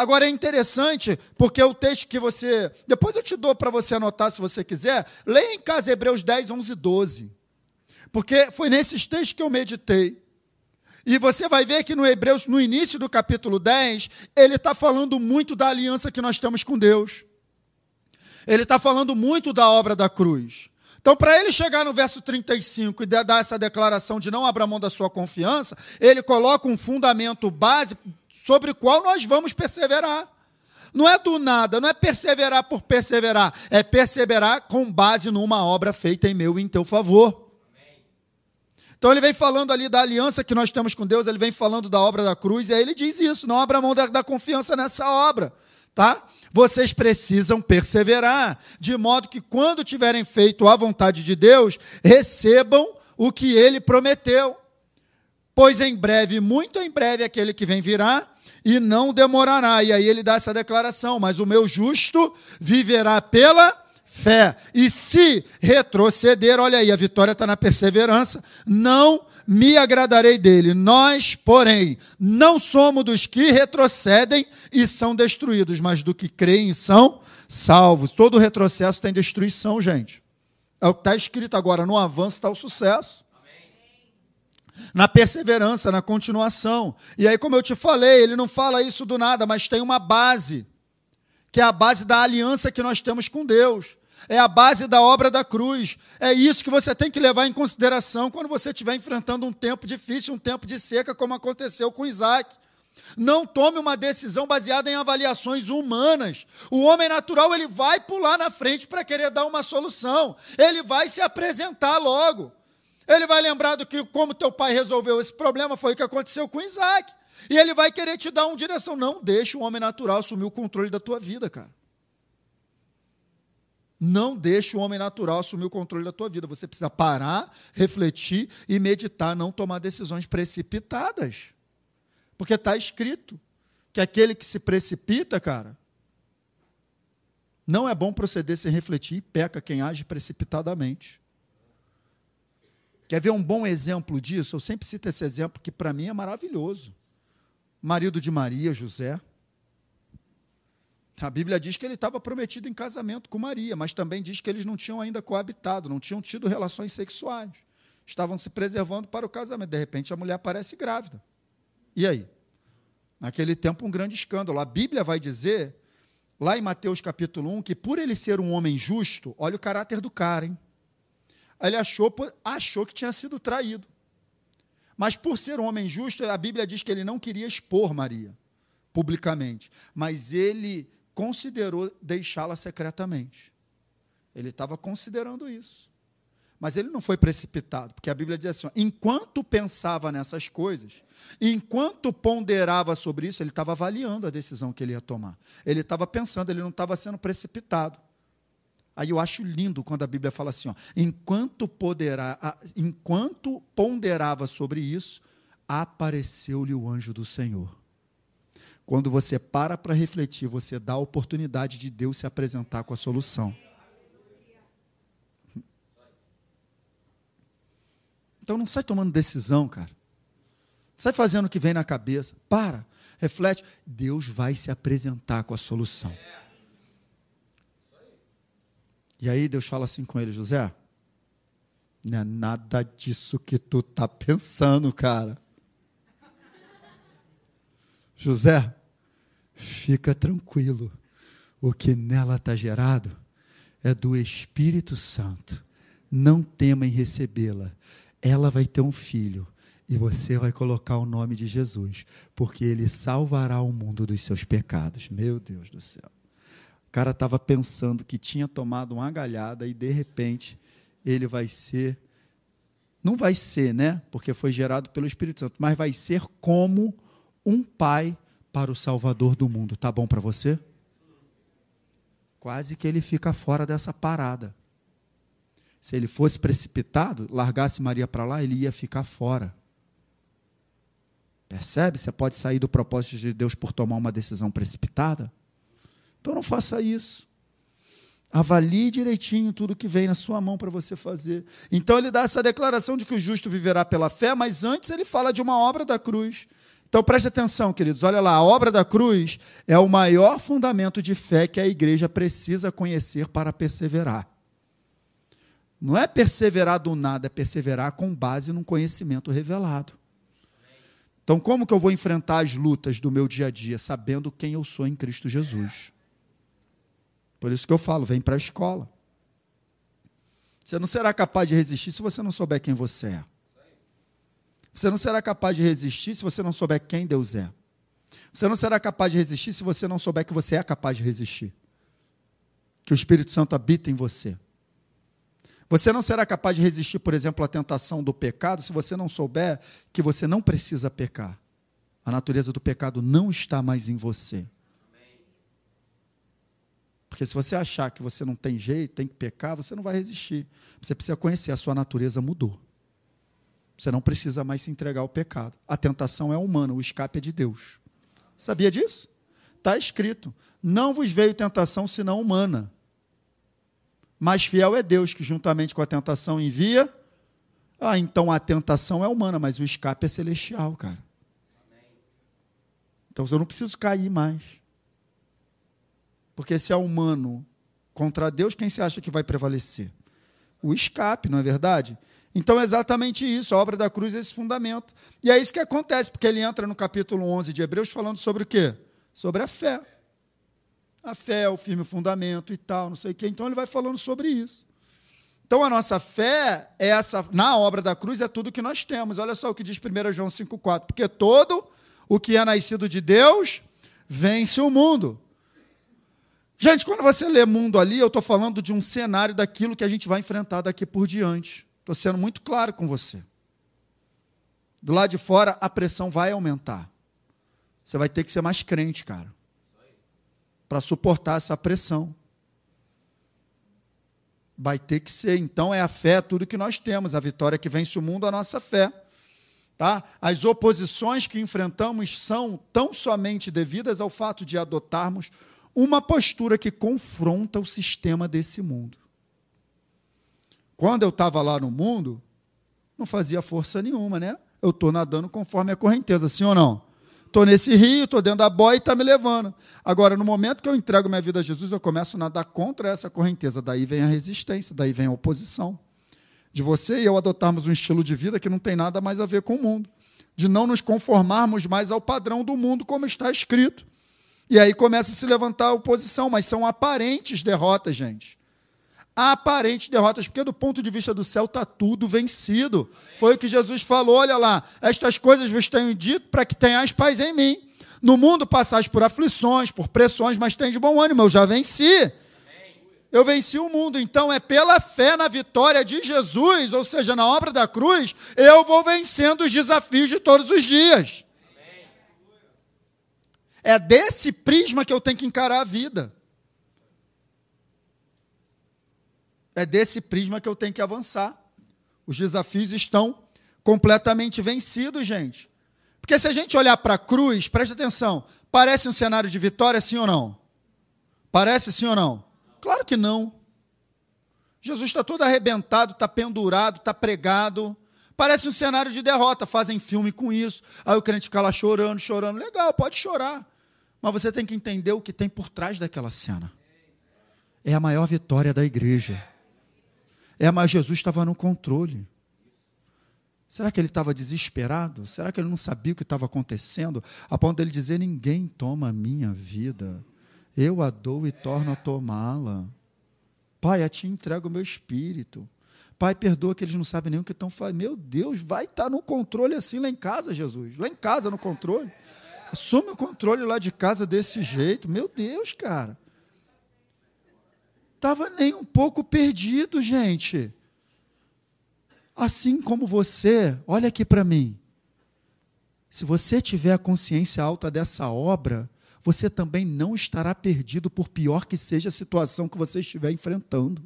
Agora é interessante, porque o texto que você. Depois eu te dou para você anotar se você quiser. Leia em casa Hebreus 10, 11 e 12. Porque foi nesses textos que eu meditei. E você vai ver que no Hebreus, no início do capítulo 10, ele está falando muito da aliança que nós temos com Deus. Ele está falando muito da obra da cruz. Então, para ele chegar no verso 35 e dar essa declaração de não abrir mão da sua confiança, ele coloca um fundamento base sobre o qual nós vamos perseverar. Não é do nada, não é perseverar por perseverar, é perseverar com base numa obra feita em meu e em teu favor. Então ele vem falando ali da aliança que nós temos com Deus, ele vem falando da obra da cruz, e aí ele diz isso: não abra mão da, da confiança nessa obra, tá? Vocês precisam perseverar, de modo que quando tiverem feito a vontade de Deus, recebam o que ele prometeu. Pois em breve, muito em breve, aquele que vem virá e não demorará. E aí ele dá essa declaração: Mas o meu justo viverá pela fé. E se retroceder, olha aí, a vitória está na perseverança, não me agradarei dele. Nós, porém, não somos dos que retrocedem e são destruídos, mas do que creem e são salvos. Todo retrocesso tem destruição, gente. É o que está escrito agora: no avanço está o sucesso na perseverança, na continuação. E aí, como eu te falei, ele não fala isso do nada, mas tem uma base, que é a base da aliança que nós temos com Deus. É a base da obra da cruz. É isso que você tem que levar em consideração quando você estiver enfrentando um tempo difícil, um tempo de seca, como aconteceu com Isaac. Não tome uma decisão baseada em avaliações humanas. O homem natural ele vai pular na frente para querer dar uma solução. Ele vai se apresentar logo. Ele vai lembrar do que como teu pai resolveu esse problema foi o que aconteceu com Isaac. E ele vai querer te dar uma direção. Não deixe o homem natural assumir o controle da tua vida, cara. Não deixe o homem natural assumir o controle da tua vida. Você precisa parar, refletir e meditar, não tomar decisões precipitadas. Porque está escrito que aquele que se precipita, cara, não é bom proceder sem refletir e peca quem age precipitadamente. Quer ver um bom exemplo disso? Eu sempre cito esse exemplo que para mim é maravilhoso. Marido de Maria, José. A Bíblia diz que ele estava prometido em casamento com Maria, mas também diz que eles não tinham ainda coabitado, não tinham tido relações sexuais. Estavam se preservando para o casamento. De repente, a mulher aparece grávida. E aí? Naquele tempo, um grande escândalo. A Bíblia vai dizer, lá em Mateus capítulo 1, que por ele ser um homem justo, olha o caráter do cara, hein? Ele achou, achou que tinha sido traído. Mas por ser um homem justo, a Bíblia diz que ele não queria expor Maria publicamente, mas ele considerou deixá-la secretamente. Ele estava considerando isso. Mas ele não foi precipitado, porque a Bíblia diz assim: enquanto pensava nessas coisas, enquanto ponderava sobre isso, ele estava avaliando a decisão que ele ia tomar. Ele estava pensando, ele não estava sendo precipitado. Aí eu acho lindo quando a Bíblia fala assim: ó, enquanto, poderá, enquanto ponderava sobre isso, apareceu-lhe o anjo do Senhor. Quando você para para refletir, você dá a oportunidade de Deus se apresentar com a solução. Então não sai tomando decisão, cara. Sai fazendo o que vem na cabeça. Para, reflete. Deus vai se apresentar com a solução. E aí Deus fala assim com ele, José, não é nada disso que tu tá pensando, cara. José, fica tranquilo. O que nela está gerado é do Espírito Santo. Não tema em recebê-la. Ela vai ter um filho e você vai colocar o nome de Jesus, porque ele salvará o mundo dos seus pecados. Meu Deus do céu. O cara estava pensando que tinha tomado uma galhada e de repente ele vai ser não vai ser, né? Porque foi gerado pelo Espírito Santo, mas vai ser como um pai para o Salvador do mundo. Tá bom para você? Quase que ele fica fora dessa parada. Se ele fosse precipitado, largasse Maria para lá, ele ia ficar fora. Percebe? Você pode sair do propósito de Deus por tomar uma decisão precipitada? Então não faça isso. Avalie direitinho tudo que vem na sua mão para você fazer. Então ele dá essa declaração de que o justo viverá pela fé, mas antes ele fala de uma obra da cruz. Então preste atenção, queridos. Olha lá, a obra da cruz é o maior fundamento de fé que a igreja precisa conhecer para perseverar. Não é perseverar do nada, é perseverar com base num conhecimento revelado. Então, como que eu vou enfrentar as lutas do meu dia a dia sabendo quem eu sou em Cristo Jesus? Por isso que eu falo, vem para a escola. Você não será capaz de resistir se você não souber quem você é. Você não será capaz de resistir se você não souber quem Deus é. Você não será capaz de resistir se você não souber que você é capaz de resistir. Que o Espírito Santo habita em você. Você não será capaz de resistir, por exemplo, à tentação do pecado se você não souber que você não precisa pecar. A natureza do pecado não está mais em você. Porque se você achar que você não tem jeito, tem que pecar, você não vai resistir. Você precisa conhecer, a sua natureza mudou. Você não precisa mais se entregar ao pecado. A tentação é humana, o escape é de Deus. Sabia disso? Está escrito: Não vos veio tentação senão humana. Mas fiel é Deus, que juntamente com a tentação envia. Ah, então a tentação é humana, mas o escape é celestial, cara. Então eu não preciso cair mais. Porque se é humano contra Deus, quem se acha que vai prevalecer? O escape, não é verdade? Então é exatamente isso, a obra da cruz é esse fundamento. E é isso que acontece, porque ele entra no capítulo 11 de Hebreus falando sobre o quê? Sobre a fé. A fé é o firme fundamento e tal, não sei o quê. Então ele vai falando sobre isso. Então a nossa fé é essa, na obra da cruz é tudo que nós temos. Olha só o que diz 1 João 5,4. Porque todo o que é nascido de Deus vence o mundo. Gente, quando você lê mundo ali, eu estou falando de um cenário daquilo que a gente vai enfrentar daqui por diante. Estou sendo muito claro com você. Do lado de fora, a pressão vai aumentar. Você vai ter que ser mais crente, cara. Para suportar essa pressão. Vai ter que ser. Então é a fé, tudo que nós temos. A vitória que vence o mundo, a nossa fé. Tá? As oposições que enfrentamos são tão somente devidas ao fato de adotarmos uma postura que confronta o sistema desse mundo. Quando eu estava lá no mundo, não fazia força nenhuma, né? Eu estou nadando conforme a correnteza, sim ou não? Estou nesse rio, estou dentro da boia e está me levando. Agora, no momento que eu entrego minha vida a Jesus, eu começo a nadar contra essa correnteza. Daí vem a resistência, daí vem a oposição de você e eu adotarmos um estilo de vida que não tem nada mais a ver com o mundo, de não nos conformarmos mais ao padrão do mundo, como está escrito. E aí começa a se levantar a oposição, mas são aparentes derrotas, gente. Aparentes derrotas, porque do ponto de vista do céu está tudo vencido. Foi o que Jesus falou: olha lá, estas coisas vos tenho dito para que tenhais paz em mim. No mundo passais por aflições, por pressões, mas tem de bom ânimo, eu já venci eu venci o mundo. Então é pela fé na vitória de Jesus, ou seja, na obra da cruz, eu vou vencendo os desafios de todos os dias. É desse prisma que eu tenho que encarar a vida. É desse prisma que eu tenho que avançar. Os desafios estão completamente vencidos, gente. Porque se a gente olhar para a cruz, preste atenção, parece um cenário de vitória, sim ou não? Parece sim ou não? Claro que não. Jesus está todo arrebentado, está pendurado, está pregado. Parece um cenário de derrota. Fazem filme com isso. Aí o crente fica lá chorando, chorando. Legal, pode chorar. Mas você tem que entender o que tem por trás daquela cena. É a maior vitória da igreja. É a mais Jesus estava no controle. Será que ele estava desesperado? Será que ele não sabia o que estava acontecendo? A ponto dele dizer: Ninguém toma a minha vida. Eu a dou e torno a tomá-la. Pai, a ti entrego o meu espírito. Pai, perdoa que eles não sabem nem o que estão fazendo. Meu Deus, vai estar tá no controle assim lá em casa, Jesus. Lá em casa, no controle. Assume o controle lá de casa desse jeito. Meu Deus, cara. Estava nem um pouco perdido, gente. Assim como você, olha aqui para mim. Se você tiver a consciência alta dessa obra, você também não estará perdido, por pior que seja a situação que você estiver enfrentando.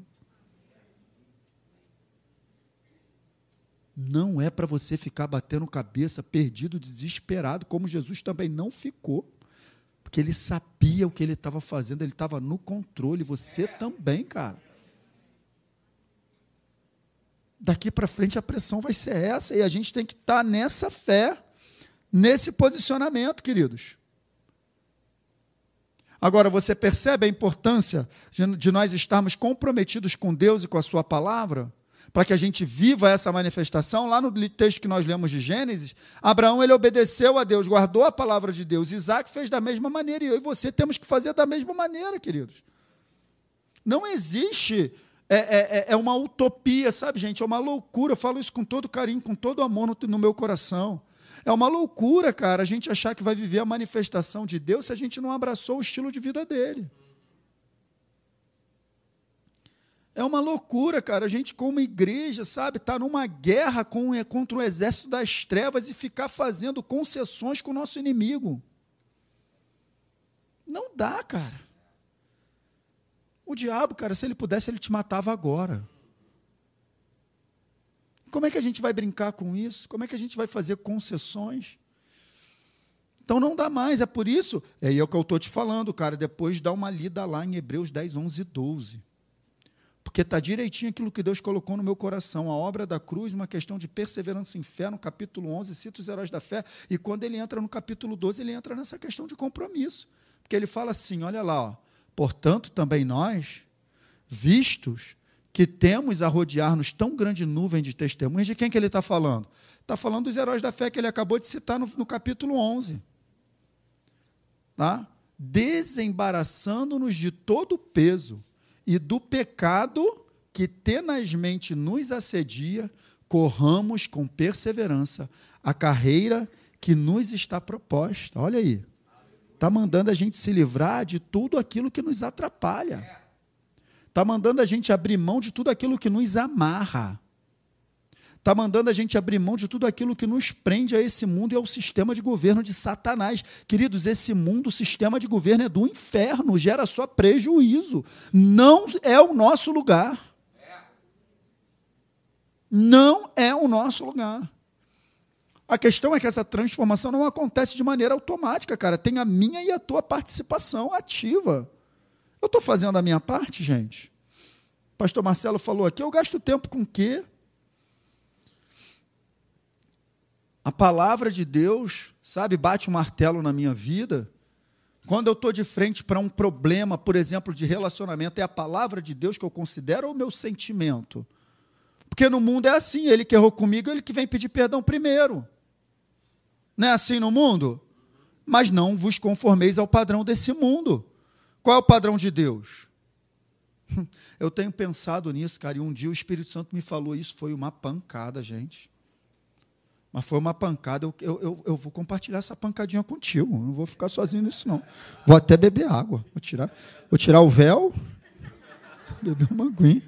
Não é para você ficar batendo cabeça, perdido, desesperado, como Jesus também não ficou. Porque ele sabia o que ele estava fazendo, ele estava no controle. Você também, cara. Daqui para frente a pressão vai ser essa, e a gente tem que estar tá nessa fé, nesse posicionamento, queridos. Agora, você percebe a importância de nós estarmos comprometidos com Deus e com a Sua palavra? Para que a gente viva essa manifestação, lá no texto que nós lemos de Gênesis, Abraão ele obedeceu a Deus, guardou a palavra de Deus. Isaac fez da mesma maneira, e eu e você temos que fazer da mesma maneira, queridos. Não existe é, é, é, é uma utopia, sabe, gente? É uma loucura. Eu falo isso com todo carinho, com todo amor no, no meu coração. É uma loucura, cara, a gente achar que vai viver a manifestação de Deus se a gente não abraçou o estilo de vida dele. É uma loucura, cara. A gente, como igreja, sabe, está numa guerra com, é, contra o exército das trevas e ficar fazendo concessões com o nosso inimigo. Não dá, cara. O diabo, cara, se ele pudesse, ele te matava agora. Como é que a gente vai brincar com isso? Como é que a gente vai fazer concessões? Então não dá mais, é por isso, é é o que eu estou te falando, cara, depois dá uma lida lá em Hebreus 10, 11 e 12. Porque está direitinho aquilo que Deus colocou no meu coração. A obra da cruz, uma questão de perseverança em fé, no capítulo 11, cita os heróis da fé. E quando ele entra no capítulo 12, ele entra nessa questão de compromisso. Porque ele fala assim: olha lá, ó, portanto, também nós, vistos que temos a rodear-nos tão grande nuvem de testemunhas, de quem que ele está falando? Está falando dos heróis da fé que ele acabou de citar no, no capítulo 11. Tá? Desembaraçando-nos de todo o peso e do pecado que tenazmente nos assedia, corramos com perseverança a carreira que nos está proposta. Olha aí. Está mandando a gente se livrar de tudo aquilo que nos atrapalha. Está mandando a gente abrir mão de tudo aquilo que nos amarra. Está mandando a gente abrir mão de tudo aquilo que nos prende a esse mundo e ao sistema de governo de Satanás. Queridos, esse mundo, o sistema de governo é do inferno, gera só prejuízo. Não é o nosso lugar. Não é o nosso lugar. A questão é que essa transformação não acontece de maneira automática, cara. Tem a minha e a tua participação ativa. Eu estou fazendo a minha parte, gente. Pastor Marcelo falou aqui, eu gasto tempo com o quê? A palavra de Deus, sabe, bate um martelo na minha vida. Quando eu estou de frente para um problema, por exemplo, de relacionamento, é a palavra de Deus que eu considero ou o meu sentimento? Porque no mundo é assim, ele que errou comigo, ele que vem pedir perdão primeiro. Não é assim no mundo? Mas não vos conformeis ao padrão desse mundo. Qual é o padrão de Deus? Eu tenho pensado nisso, cara, e um dia o Espírito Santo me falou isso, foi uma pancada, gente. Mas foi uma pancada, eu, eu, eu, vou compartilhar essa pancadinha contigo. Não vou ficar sozinho nisso, não. Vou até beber água. Vou tirar, vou tirar o véu, beber uma aguinha.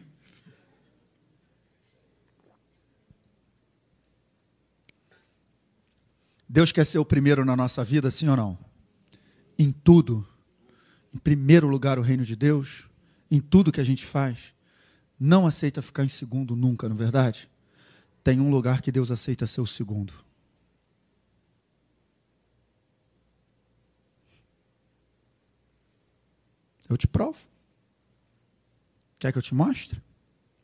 Deus quer ser o primeiro na nossa vida, sim ou não? Em tudo. Em primeiro lugar, o reino de Deus. Em tudo que a gente faz. Não aceita ficar em segundo nunca, não é verdade? Tem um lugar que Deus aceita ser o segundo. Eu te provo. Quer que eu te mostre?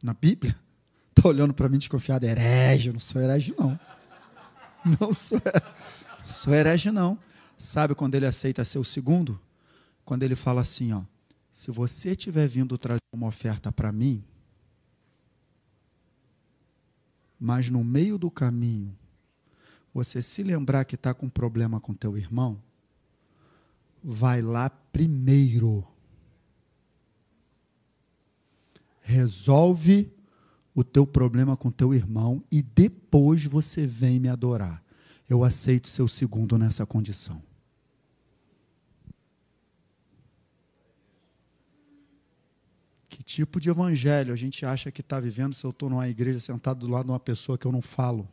Na Bíblia? Está olhando para mim desconfiado, herege, eu não sou herege, não. Não sou, sou herege, não. Sabe quando ele aceita ser o segundo? Quando ele fala assim, ó, se você tiver vindo trazer uma oferta para mim, mas no meio do caminho você se lembrar que está com problema com teu irmão, vai lá primeiro. Resolve o teu problema com teu irmão e depois você vem me adorar. Eu aceito ser o segundo nessa condição. Tipo de evangelho a gente acha que está vivendo se eu estou numa igreja sentado do lado de uma pessoa que eu não falo?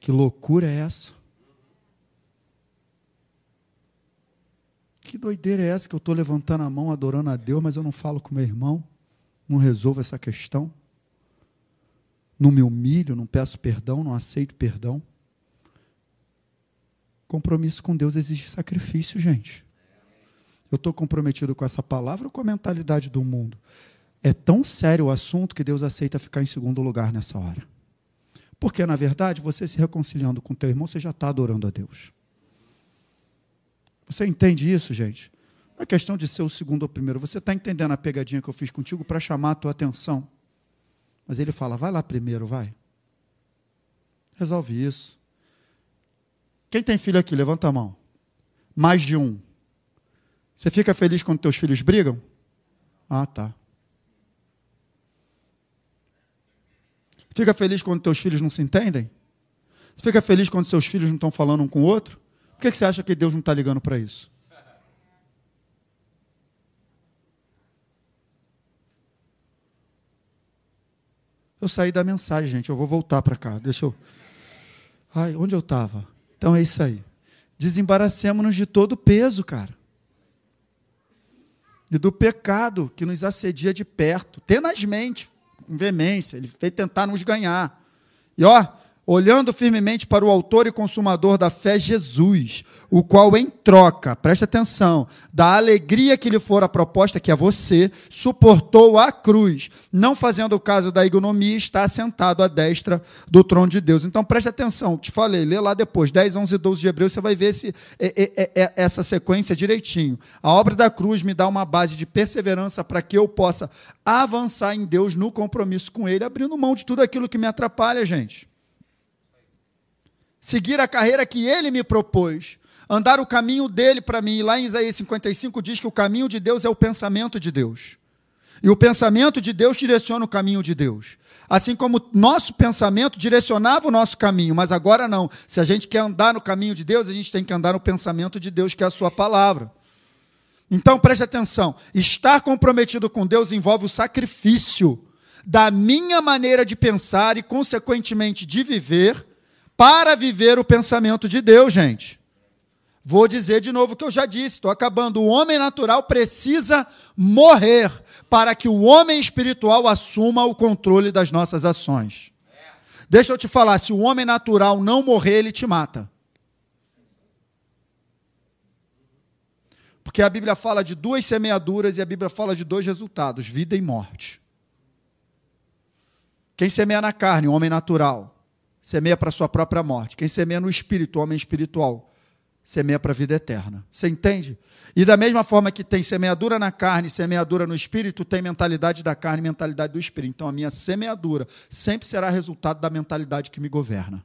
Que loucura é essa? Que doideira é essa que eu estou levantando a mão, adorando a Deus, mas eu não falo com meu irmão? Não resolvo essa questão? Não me humilho, não peço perdão, não aceito perdão? Compromisso com Deus exige sacrifício, gente. Eu estou comprometido com essa palavra ou com a mentalidade do mundo? É tão sério o assunto que Deus aceita ficar em segundo lugar nessa hora. Porque, na verdade, você se reconciliando com teu irmão, você já está adorando a Deus. Você entende isso, gente? Não é questão de ser o segundo ou o primeiro. Você está entendendo a pegadinha que eu fiz contigo para chamar a tua atenção. Mas ele fala, vai lá primeiro, vai. Resolve isso. Quem tem filho aqui? Levanta a mão. Mais de um. Você fica feliz quando teus filhos brigam? Ah, tá. Fica feliz quando teus filhos não se entendem? Você fica feliz quando seus filhos não estão falando um com o outro? Por que você acha que Deus não está ligando para isso? Eu saí da mensagem, gente. Eu vou voltar para cá. Deixa eu. Ai, onde eu estava? Então é isso aí. Desembaracemos-nos de todo o peso, cara e do pecado que nos assedia de perto, tenazmente, com veemência, ele veio tentar nos ganhar. E ó, olhando firmemente para o autor e consumador da fé, Jesus, o qual, em troca, preste atenção, da alegria que lhe fora proposta, que é você, suportou a cruz, não fazendo caso da ignomia, está assentado à destra do trono de Deus. Então preste atenção, te falei, lê lá depois, 10, 11 e 12 de Hebreus, você vai ver esse, é, é, é, essa sequência direitinho. A obra da cruz me dá uma base de perseverança para que eu possa avançar em Deus no compromisso com Ele, abrindo mão de tudo aquilo que me atrapalha, gente seguir a carreira que ele me propôs, andar o caminho dele para mim. E lá em Isaías 55 diz que o caminho de Deus é o pensamento de Deus. E o pensamento de Deus direciona o caminho de Deus. Assim como nosso pensamento direcionava o nosso caminho, mas agora não. Se a gente quer andar no caminho de Deus, a gente tem que andar no pensamento de Deus, que é a sua palavra. Então preste atenção: estar comprometido com Deus envolve o sacrifício da minha maneira de pensar e, consequentemente, de viver, para viver o pensamento de Deus, gente. Vou dizer de novo o que eu já disse, estou acabando. O homem natural precisa morrer para que o homem espiritual assuma o controle das nossas ações. Deixa eu te falar: se o homem natural não morrer, ele te mata. Porque a Bíblia fala de duas semeaduras e a Bíblia fala de dois resultados: vida e morte. Quem semeia na carne, o homem natural, semeia para a sua própria morte. Quem semeia no espírito, o homem espiritual, semeia para a vida eterna. Você entende? E da mesma forma que tem semeadura na carne, semeadura no espírito, tem mentalidade da carne mentalidade do espírito. Então a minha semeadura sempre será resultado da mentalidade que me governa.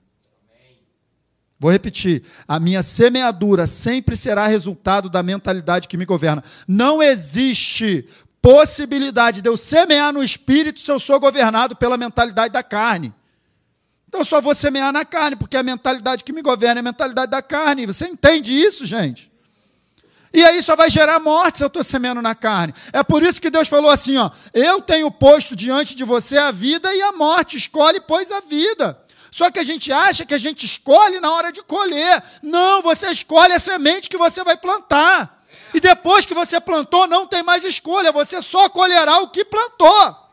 Vou repetir: a minha semeadura sempre será resultado da mentalidade que me governa. Não existe possibilidade de eu semear no espírito se eu sou governado pela mentalidade da carne. Então eu só vou semear na carne, porque a mentalidade que me governa é a mentalidade da carne. Você entende isso, gente? E aí só vai gerar morte se eu estou semeando na carne. É por isso que Deus falou assim: ó, eu tenho posto diante de você a vida e a morte. Escolhe, pois, a vida. Só que a gente acha que a gente escolhe na hora de colher. Não, você escolhe a semente que você vai plantar. E depois que você plantou, não tem mais escolha, você só colherá o que plantou.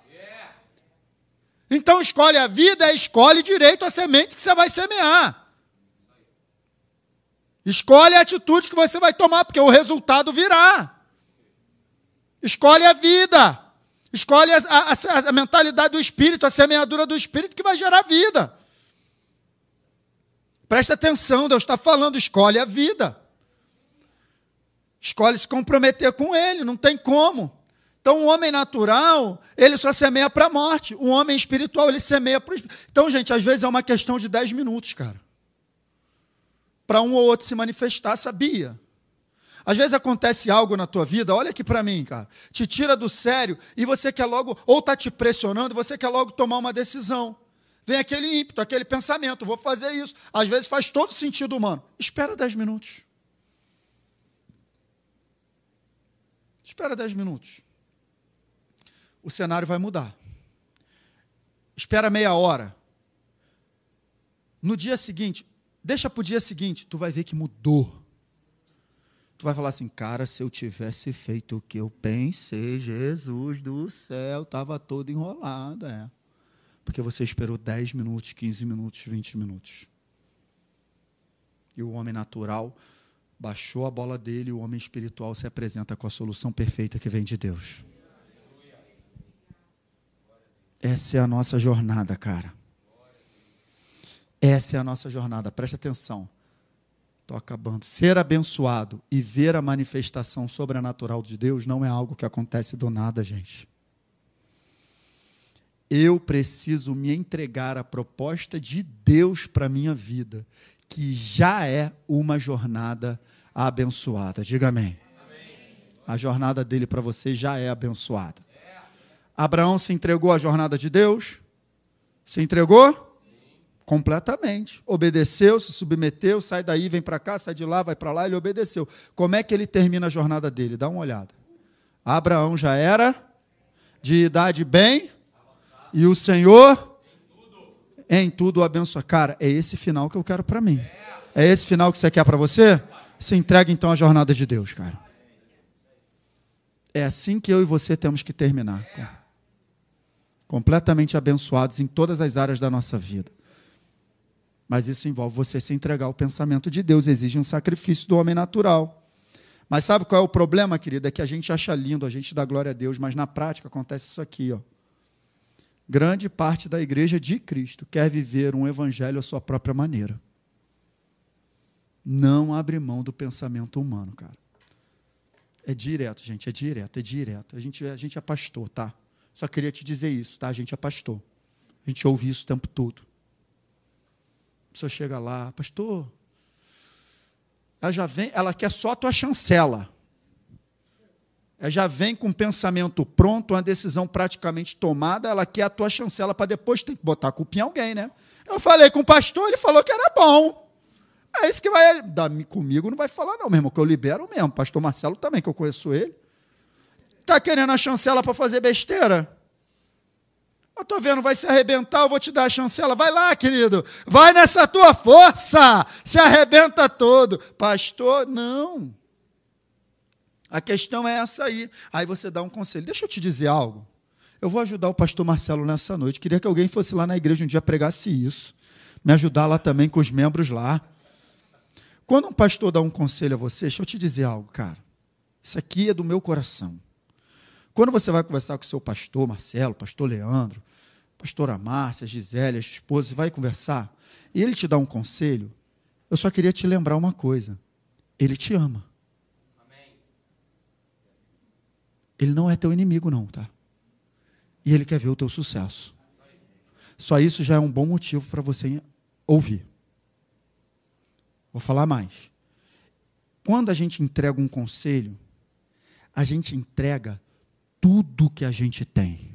Então escolhe a vida, escolhe direito a semente que você vai semear. Escolhe a atitude que você vai tomar, porque o resultado virá. Escolhe a vida. Escolhe a, a, a, mentalidade do espírito, a semeadura do espírito que vai gerar vida. Presta atenção, Deus está falando, escolhe a vida. Escolhe se comprometer com Ele, não tem como. Então, o homem natural, ele só semeia para a morte. O homem espiritual, ele semeia para o Então, gente, às vezes é uma questão de 10 minutos, cara. Para um ou outro se manifestar, sabia? Às vezes acontece algo na tua vida, olha aqui para mim, cara. Te tira do sério e você quer logo, ou está te pressionando, você quer logo tomar uma decisão. Vem aquele ímpeto, aquele pensamento, vou fazer isso. Às vezes faz todo sentido humano. Espera 10 minutos. Espera 10 minutos o cenário vai mudar. Espera meia hora. No dia seguinte, deixa para o dia seguinte, tu vai ver que mudou. Tu vai falar assim, cara, se eu tivesse feito o que eu pensei, Jesus do céu, estava todo enrolado. É. Porque você esperou 10 minutos, 15 minutos, 20 minutos. E o homem natural baixou a bola dele, o homem espiritual se apresenta com a solução perfeita que vem de Deus. Essa é a nossa jornada, cara. Essa é a nossa jornada. Preste atenção. Estou acabando. Ser abençoado e ver a manifestação sobrenatural de Deus não é algo que acontece do nada, gente. Eu preciso me entregar à proposta de Deus para a minha vida, que já é uma jornada abençoada. Diga amém. amém. A jornada dele para você já é abençoada. Abraão se entregou à jornada de Deus? Se entregou? Completamente. Obedeceu, se submeteu, sai daí, vem para cá, sai de lá, vai para lá, ele obedeceu. Como é que ele termina a jornada dele? Dá uma olhada. Abraão já era de idade bem e o Senhor em tudo abençoa. Cara, é esse final que eu quero para mim. É esse final que você quer para você? Se entrega então à jornada de Deus, cara. É assim que eu e você temos que terminar completamente abençoados em todas as áreas da nossa vida. Mas isso envolve você se entregar ao pensamento de Deus, exige um sacrifício do homem natural. Mas sabe qual é o problema, querida? É que a gente acha lindo, a gente dá glória a Deus, mas na prática acontece isso aqui, ó. Grande parte da igreja de Cristo quer viver um evangelho à sua própria maneira. Não abre mão do pensamento humano, cara. É direto, gente, é direto, é direto. A gente, a gente é pastor, tá? Só queria te dizer isso, tá? A gente é pastor. A gente ouve isso o tempo todo. A pessoa chega lá, pastor, ela já vem, ela quer só a tua chancela. Ela já vem com o pensamento pronto, uma decisão praticamente tomada, ela quer a tua chancela para depois ter que botar a culpa em alguém, né? Eu falei com o pastor, ele falou que era bom. É isso que vai. Comigo não vai falar, não, meu irmão, que eu libero mesmo. Pastor Marcelo também, que eu conheço ele. Está querendo a chancela para fazer besteira? Eu estou vendo, vai se arrebentar, eu vou te dar a chancela. Vai lá, querido. Vai nessa tua força. Se arrebenta todo. Pastor, não. A questão é essa aí. Aí você dá um conselho. Deixa eu te dizer algo. Eu vou ajudar o pastor Marcelo nessa noite. Queria que alguém fosse lá na igreja um dia pregasse isso. Me ajudar lá também com os membros lá. Quando um pastor dá um conselho a você, deixa eu te dizer algo, cara. Isso aqui é do meu coração. Quando você vai conversar com o seu pastor Marcelo, pastor Leandro, pastora Márcia, Gisele, a esposa, você vai conversar, e ele te dá um conselho, eu só queria te lembrar uma coisa. Ele te ama. Ele não é teu inimigo, não, tá? E ele quer ver o teu sucesso. Só isso já é um bom motivo para você ouvir. Vou falar mais. Quando a gente entrega um conselho, a gente entrega tudo que a gente tem.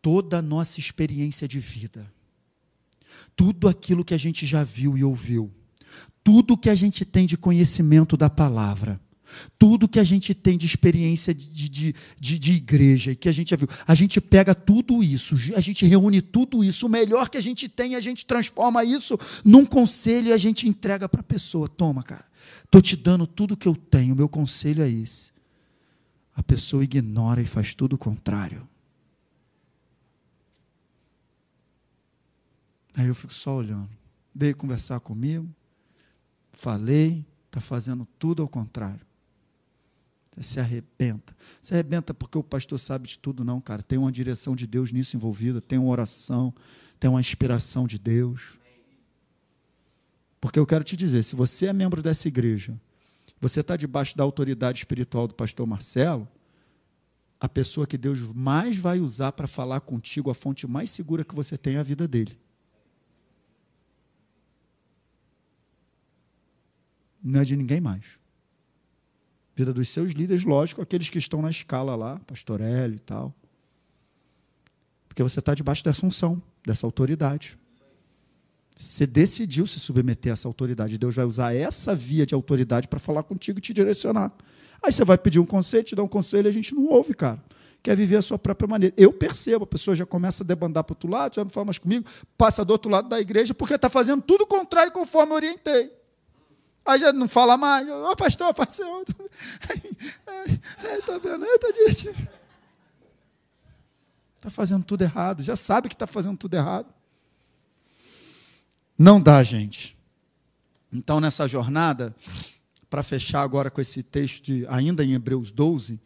Toda a nossa experiência de vida. Tudo aquilo que a gente já viu e ouviu. Tudo que a gente tem de conhecimento da palavra. Tudo que a gente tem de experiência de, de, de, de, igreja e que a gente já viu, a gente pega tudo isso, a gente reúne tudo isso, o melhor que a gente tem, a gente transforma isso num conselho e a gente entrega para a pessoa. Toma, cara, estou te dando tudo que eu tenho, meu conselho é esse. A pessoa ignora e faz tudo o contrário. Aí eu fico só olhando. Veio conversar comigo, falei, está fazendo tudo ao contrário. Se arrebenta. Se arrebenta porque o pastor sabe de tudo, não, cara. Tem uma direção de Deus nisso envolvida, tem uma oração, tem uma inspiração de Deus. Porque eu quero te dizer: se você é membro dessa igreja, você está debaixo da autoridade espiritual do pastor Marcelo, a pessoa que Deus mais vai usar para falar contigo, a fonte mais segura que você tem é a vida dele. Não é de ninguém mais vida dos seus líderes, lógico, aqueles que estão na escala lá, pastor Hélio e tal. Porque você está debaixo dessa unção, dessa autoridade. Você decidiu se submeter a essa autoridade. Deus vai usar essa via de autoridade para falar contigo e te direcionar. Aí você vai pedir um conselho, te dá um conselho e a gente não ouve, cara. Quer viver a sua própria maneira. Eu percebo, a pessoa já começa a debandar para o outro lado, já não fala mais comigo, passa do outro lado da igreja, porque está fazendo tudo o contrário conforme eu orientei. Aí já não fala mais. Ô, oh, pastor, pastor. Está vendo? Está direitinho. Está fazendo tudo errado. Já sabe que está fazendo tudo errado. Não dá, gente. Então, nessa jornada, para fechar agora com esse texto, de, ainda em Hebreus 12,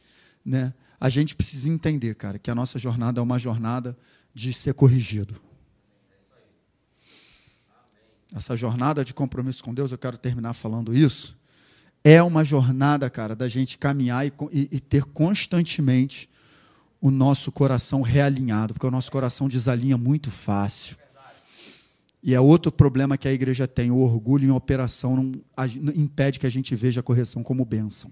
né, a gente precisa entender, cara, que a nossa jornada é uma jornada de ser corrigido essa jornada de compromisso com Deus, eu quero terminar falando isso, é uma jornada, cara, da gente caminhar e, e, e ter constantemente o nosso coração realinhado, porque o nosso coração desalinha muito fácil. E é outro problema que a igreja tem: o orgulho em operação não, impede que a gente veja a correção como bênção.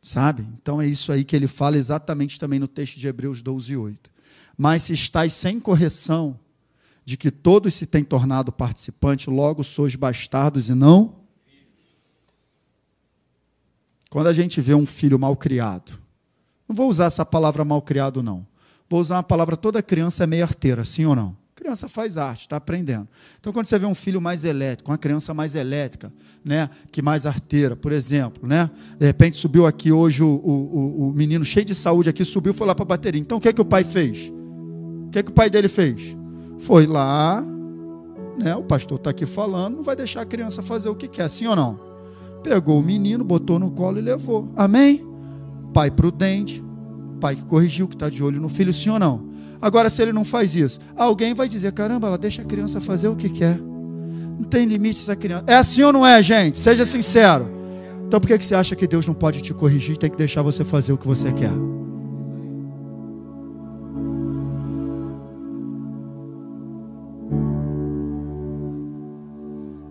Sabe? Então é isso aí que ele fala exatamente também no texto de Hebreus 12, 8. Mas se estáis sem correção, de que todos se têm tornado participantes, logo sois bastardos e não. Quando a gente vê um filho mal criado, não vou usar essa palavra mal criado, não. Vou usar uma palavra, toda criança é meio arteira, sim ou não? Criança faz arte, está aprendendo. Então, quando você vê um filho mais elétrico, uma criança mais elétrica, né, que mais arteira, por exemplo, né, de repente subiu aqui hoje o, o, o menino cheio de saúde aqui, subiu foi lá para a bateria. Então, o que, é que o pai fez? O que, é que o pai dele fez? Foi lá, né? O pastor está aqui falando, não vai deixar a criança fazer o que quer, sim ou não? Pegou o menino, botou no colo e levou. Amém? Pai prudente, pai que corrigiu, que está de olho no filho, sim ou não? Agora, se ele não faz isso, alguém vai dizer: caramba, ela deixa a criança fazer o que quer. Não tem limite essa criança. É assim ou não é, gente? Seja sincero. Então por que você acha que Deus não pode te corrigir e tem que deixar você fazer o que você quer?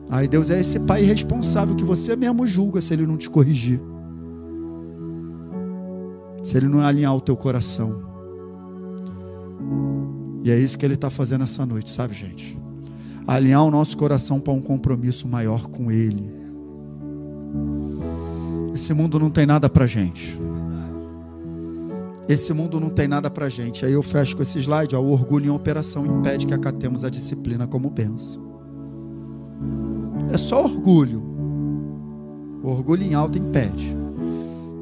Aí Deus é esse pai responsável que você mesmo julga se ele não te corrigir. Se ele não alinhar o teu coração. E é isso que ele está fazendo essa noite, sabe, gente? Alinhar o nosso coração para um compromisso maior com ele. Esse mundo não tem nada para gente. Esse mundo não tem nada para gente. Aí eu fecho com esse slide. Ó, o orgulho em operação impede que acatemos a disciplina como benção. É só orgulho. O orgulho em alta impede.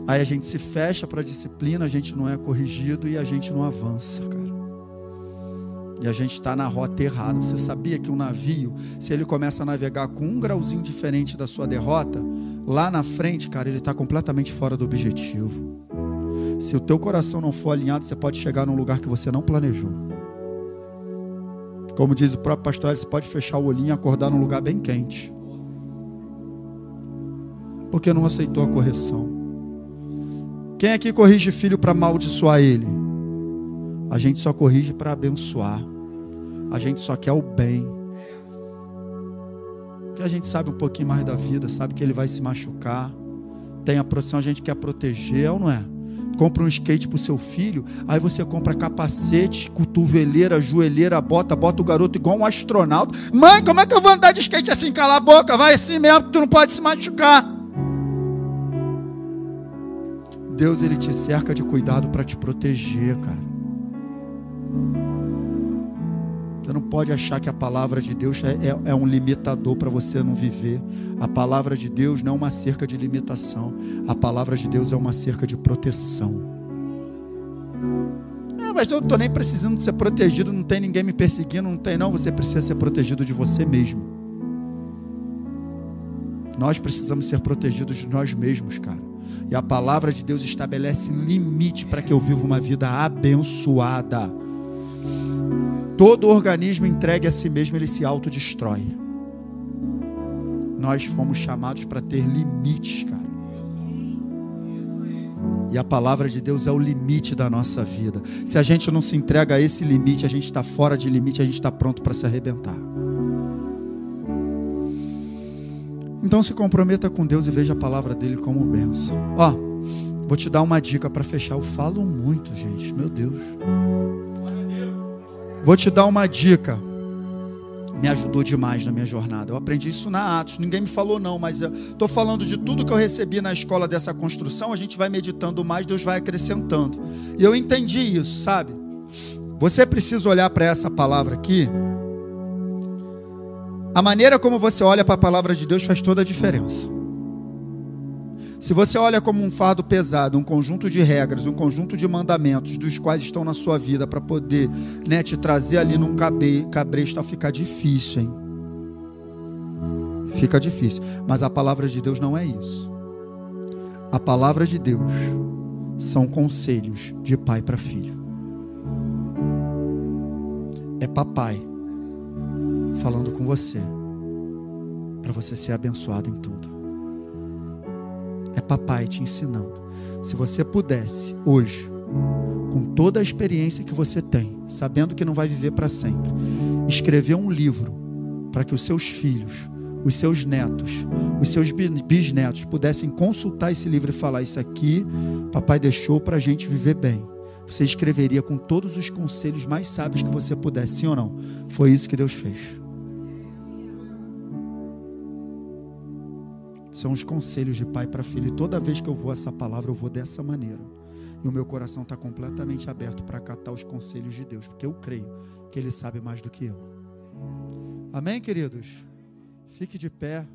Aí a gente se fecha para a disciplina, a gente não é corrigido e a gente não avança, cara. E a gente está na rota errada. Você sabia que um navio, se ele começa a navegar com um grauzinho diferente da sua derrota, lá na frente, cara, ele está completamente fora do objetivo. Se o teu coração não for alinhado, você pode chegar num lugar que você não planejou. Como diz o próprio pastor, você pode fechar o olhinho e acordar num lugar bem quente. Porque não aceitou a correção. Quem aqui corrige filho para amaldiçoar ele? A gente só corrige para abençoar. A gente só quer o bem. Porque a gente sabe um pouquinho mais da vida, sabe que ele vai se machucar. Tem a proteção, a gente quer proteger, ou não é? compra um skate para o seu filho, aí você compra capacete, cotoveleira, joelheira, bota, bota o garoto igual um astronauta. Mãe, como é que eu vou andar de skate assim? Cala a boca, vai assim mesmo, tu não pode se machucar. Deus ele te cerca de cuidado para te proteger, cara. Você não pode achar que a palavra de Deus é, é, é um limitador para você não viver. A palavra de Deus não é uma cerca de limitação. A palavra de Deus é uma cerca de proteção. É, mas eu não estou nem precisando ser protegido, não tem ninguém me perseguindo, não tem não. Você precisa ser protegido de você mesmo. Nós precisamos ser protegidos de nós mesmos, cara. E a palavra de Deus estabelece limite para que eu viva uma vida abençoada. Todo organismo entregue a si mesmo, ele se autodestrói. Nós fomos chamados para ter limites, cara. E a palavra de Deus é o limite da nossa vida. Se a gente não se entrega a esse limite, a gente está fora de limite, a gente está pronto para se arrebentar. Então se comprometa com Deus e veja a palavra dele como benção. Ó, vou te dar uma dica para fechar. Eu falo muito, gente. Meu Deus. Vou te dar uma dica. Me ajudou demais na minha jornada. Eu aprendi isso na Atos. Ninguém me falou não, mas estou falando de tudo que eu recebi na escola dessa construção. A gente vai meditando mais, Deus vai acrescentando. E eu entendi isso, sabe? Você precisa olhar para essa palavra aqui. A maneira como você olha para a palavra de Deus faz toda a diferença. Se você olha como um fardo pesado, um conjunto de regras, um conjunto de mandamentos, dos quais estão na sua vida para poder né, te trazer ali num cabe, cabresto, fica difícil, hein? Fica difícil. Mas a palavra de Deus não é isso. A palavra de Deus são conselhos de pai para filho. É papai falando com você para você ser abençoado em tudo. É papai te ensinando. Se você pudesse, hoje, com toda a experiência que você tem, sabendo que não vai viver para sempre, escrever um livro para que os seus filhos, os seus netos, os seus bisnetos pudessem consultar esse livro e falar: Isso aqui, papai deixou para a gente viver bem. Você escreveria com todos os conselhos mais sábios que você pudesse, sim ou não? Foi isso que Deus fez. São os conselhos de pai para filho. E toda vez que eu vou essa palavra, eu vou dessa maneira. E o meu coração está completamente aberto para acatar os conselhos de Deus, porque eu creio que Ele sabe mais do que eu. Amém, queridos? Fique de pé.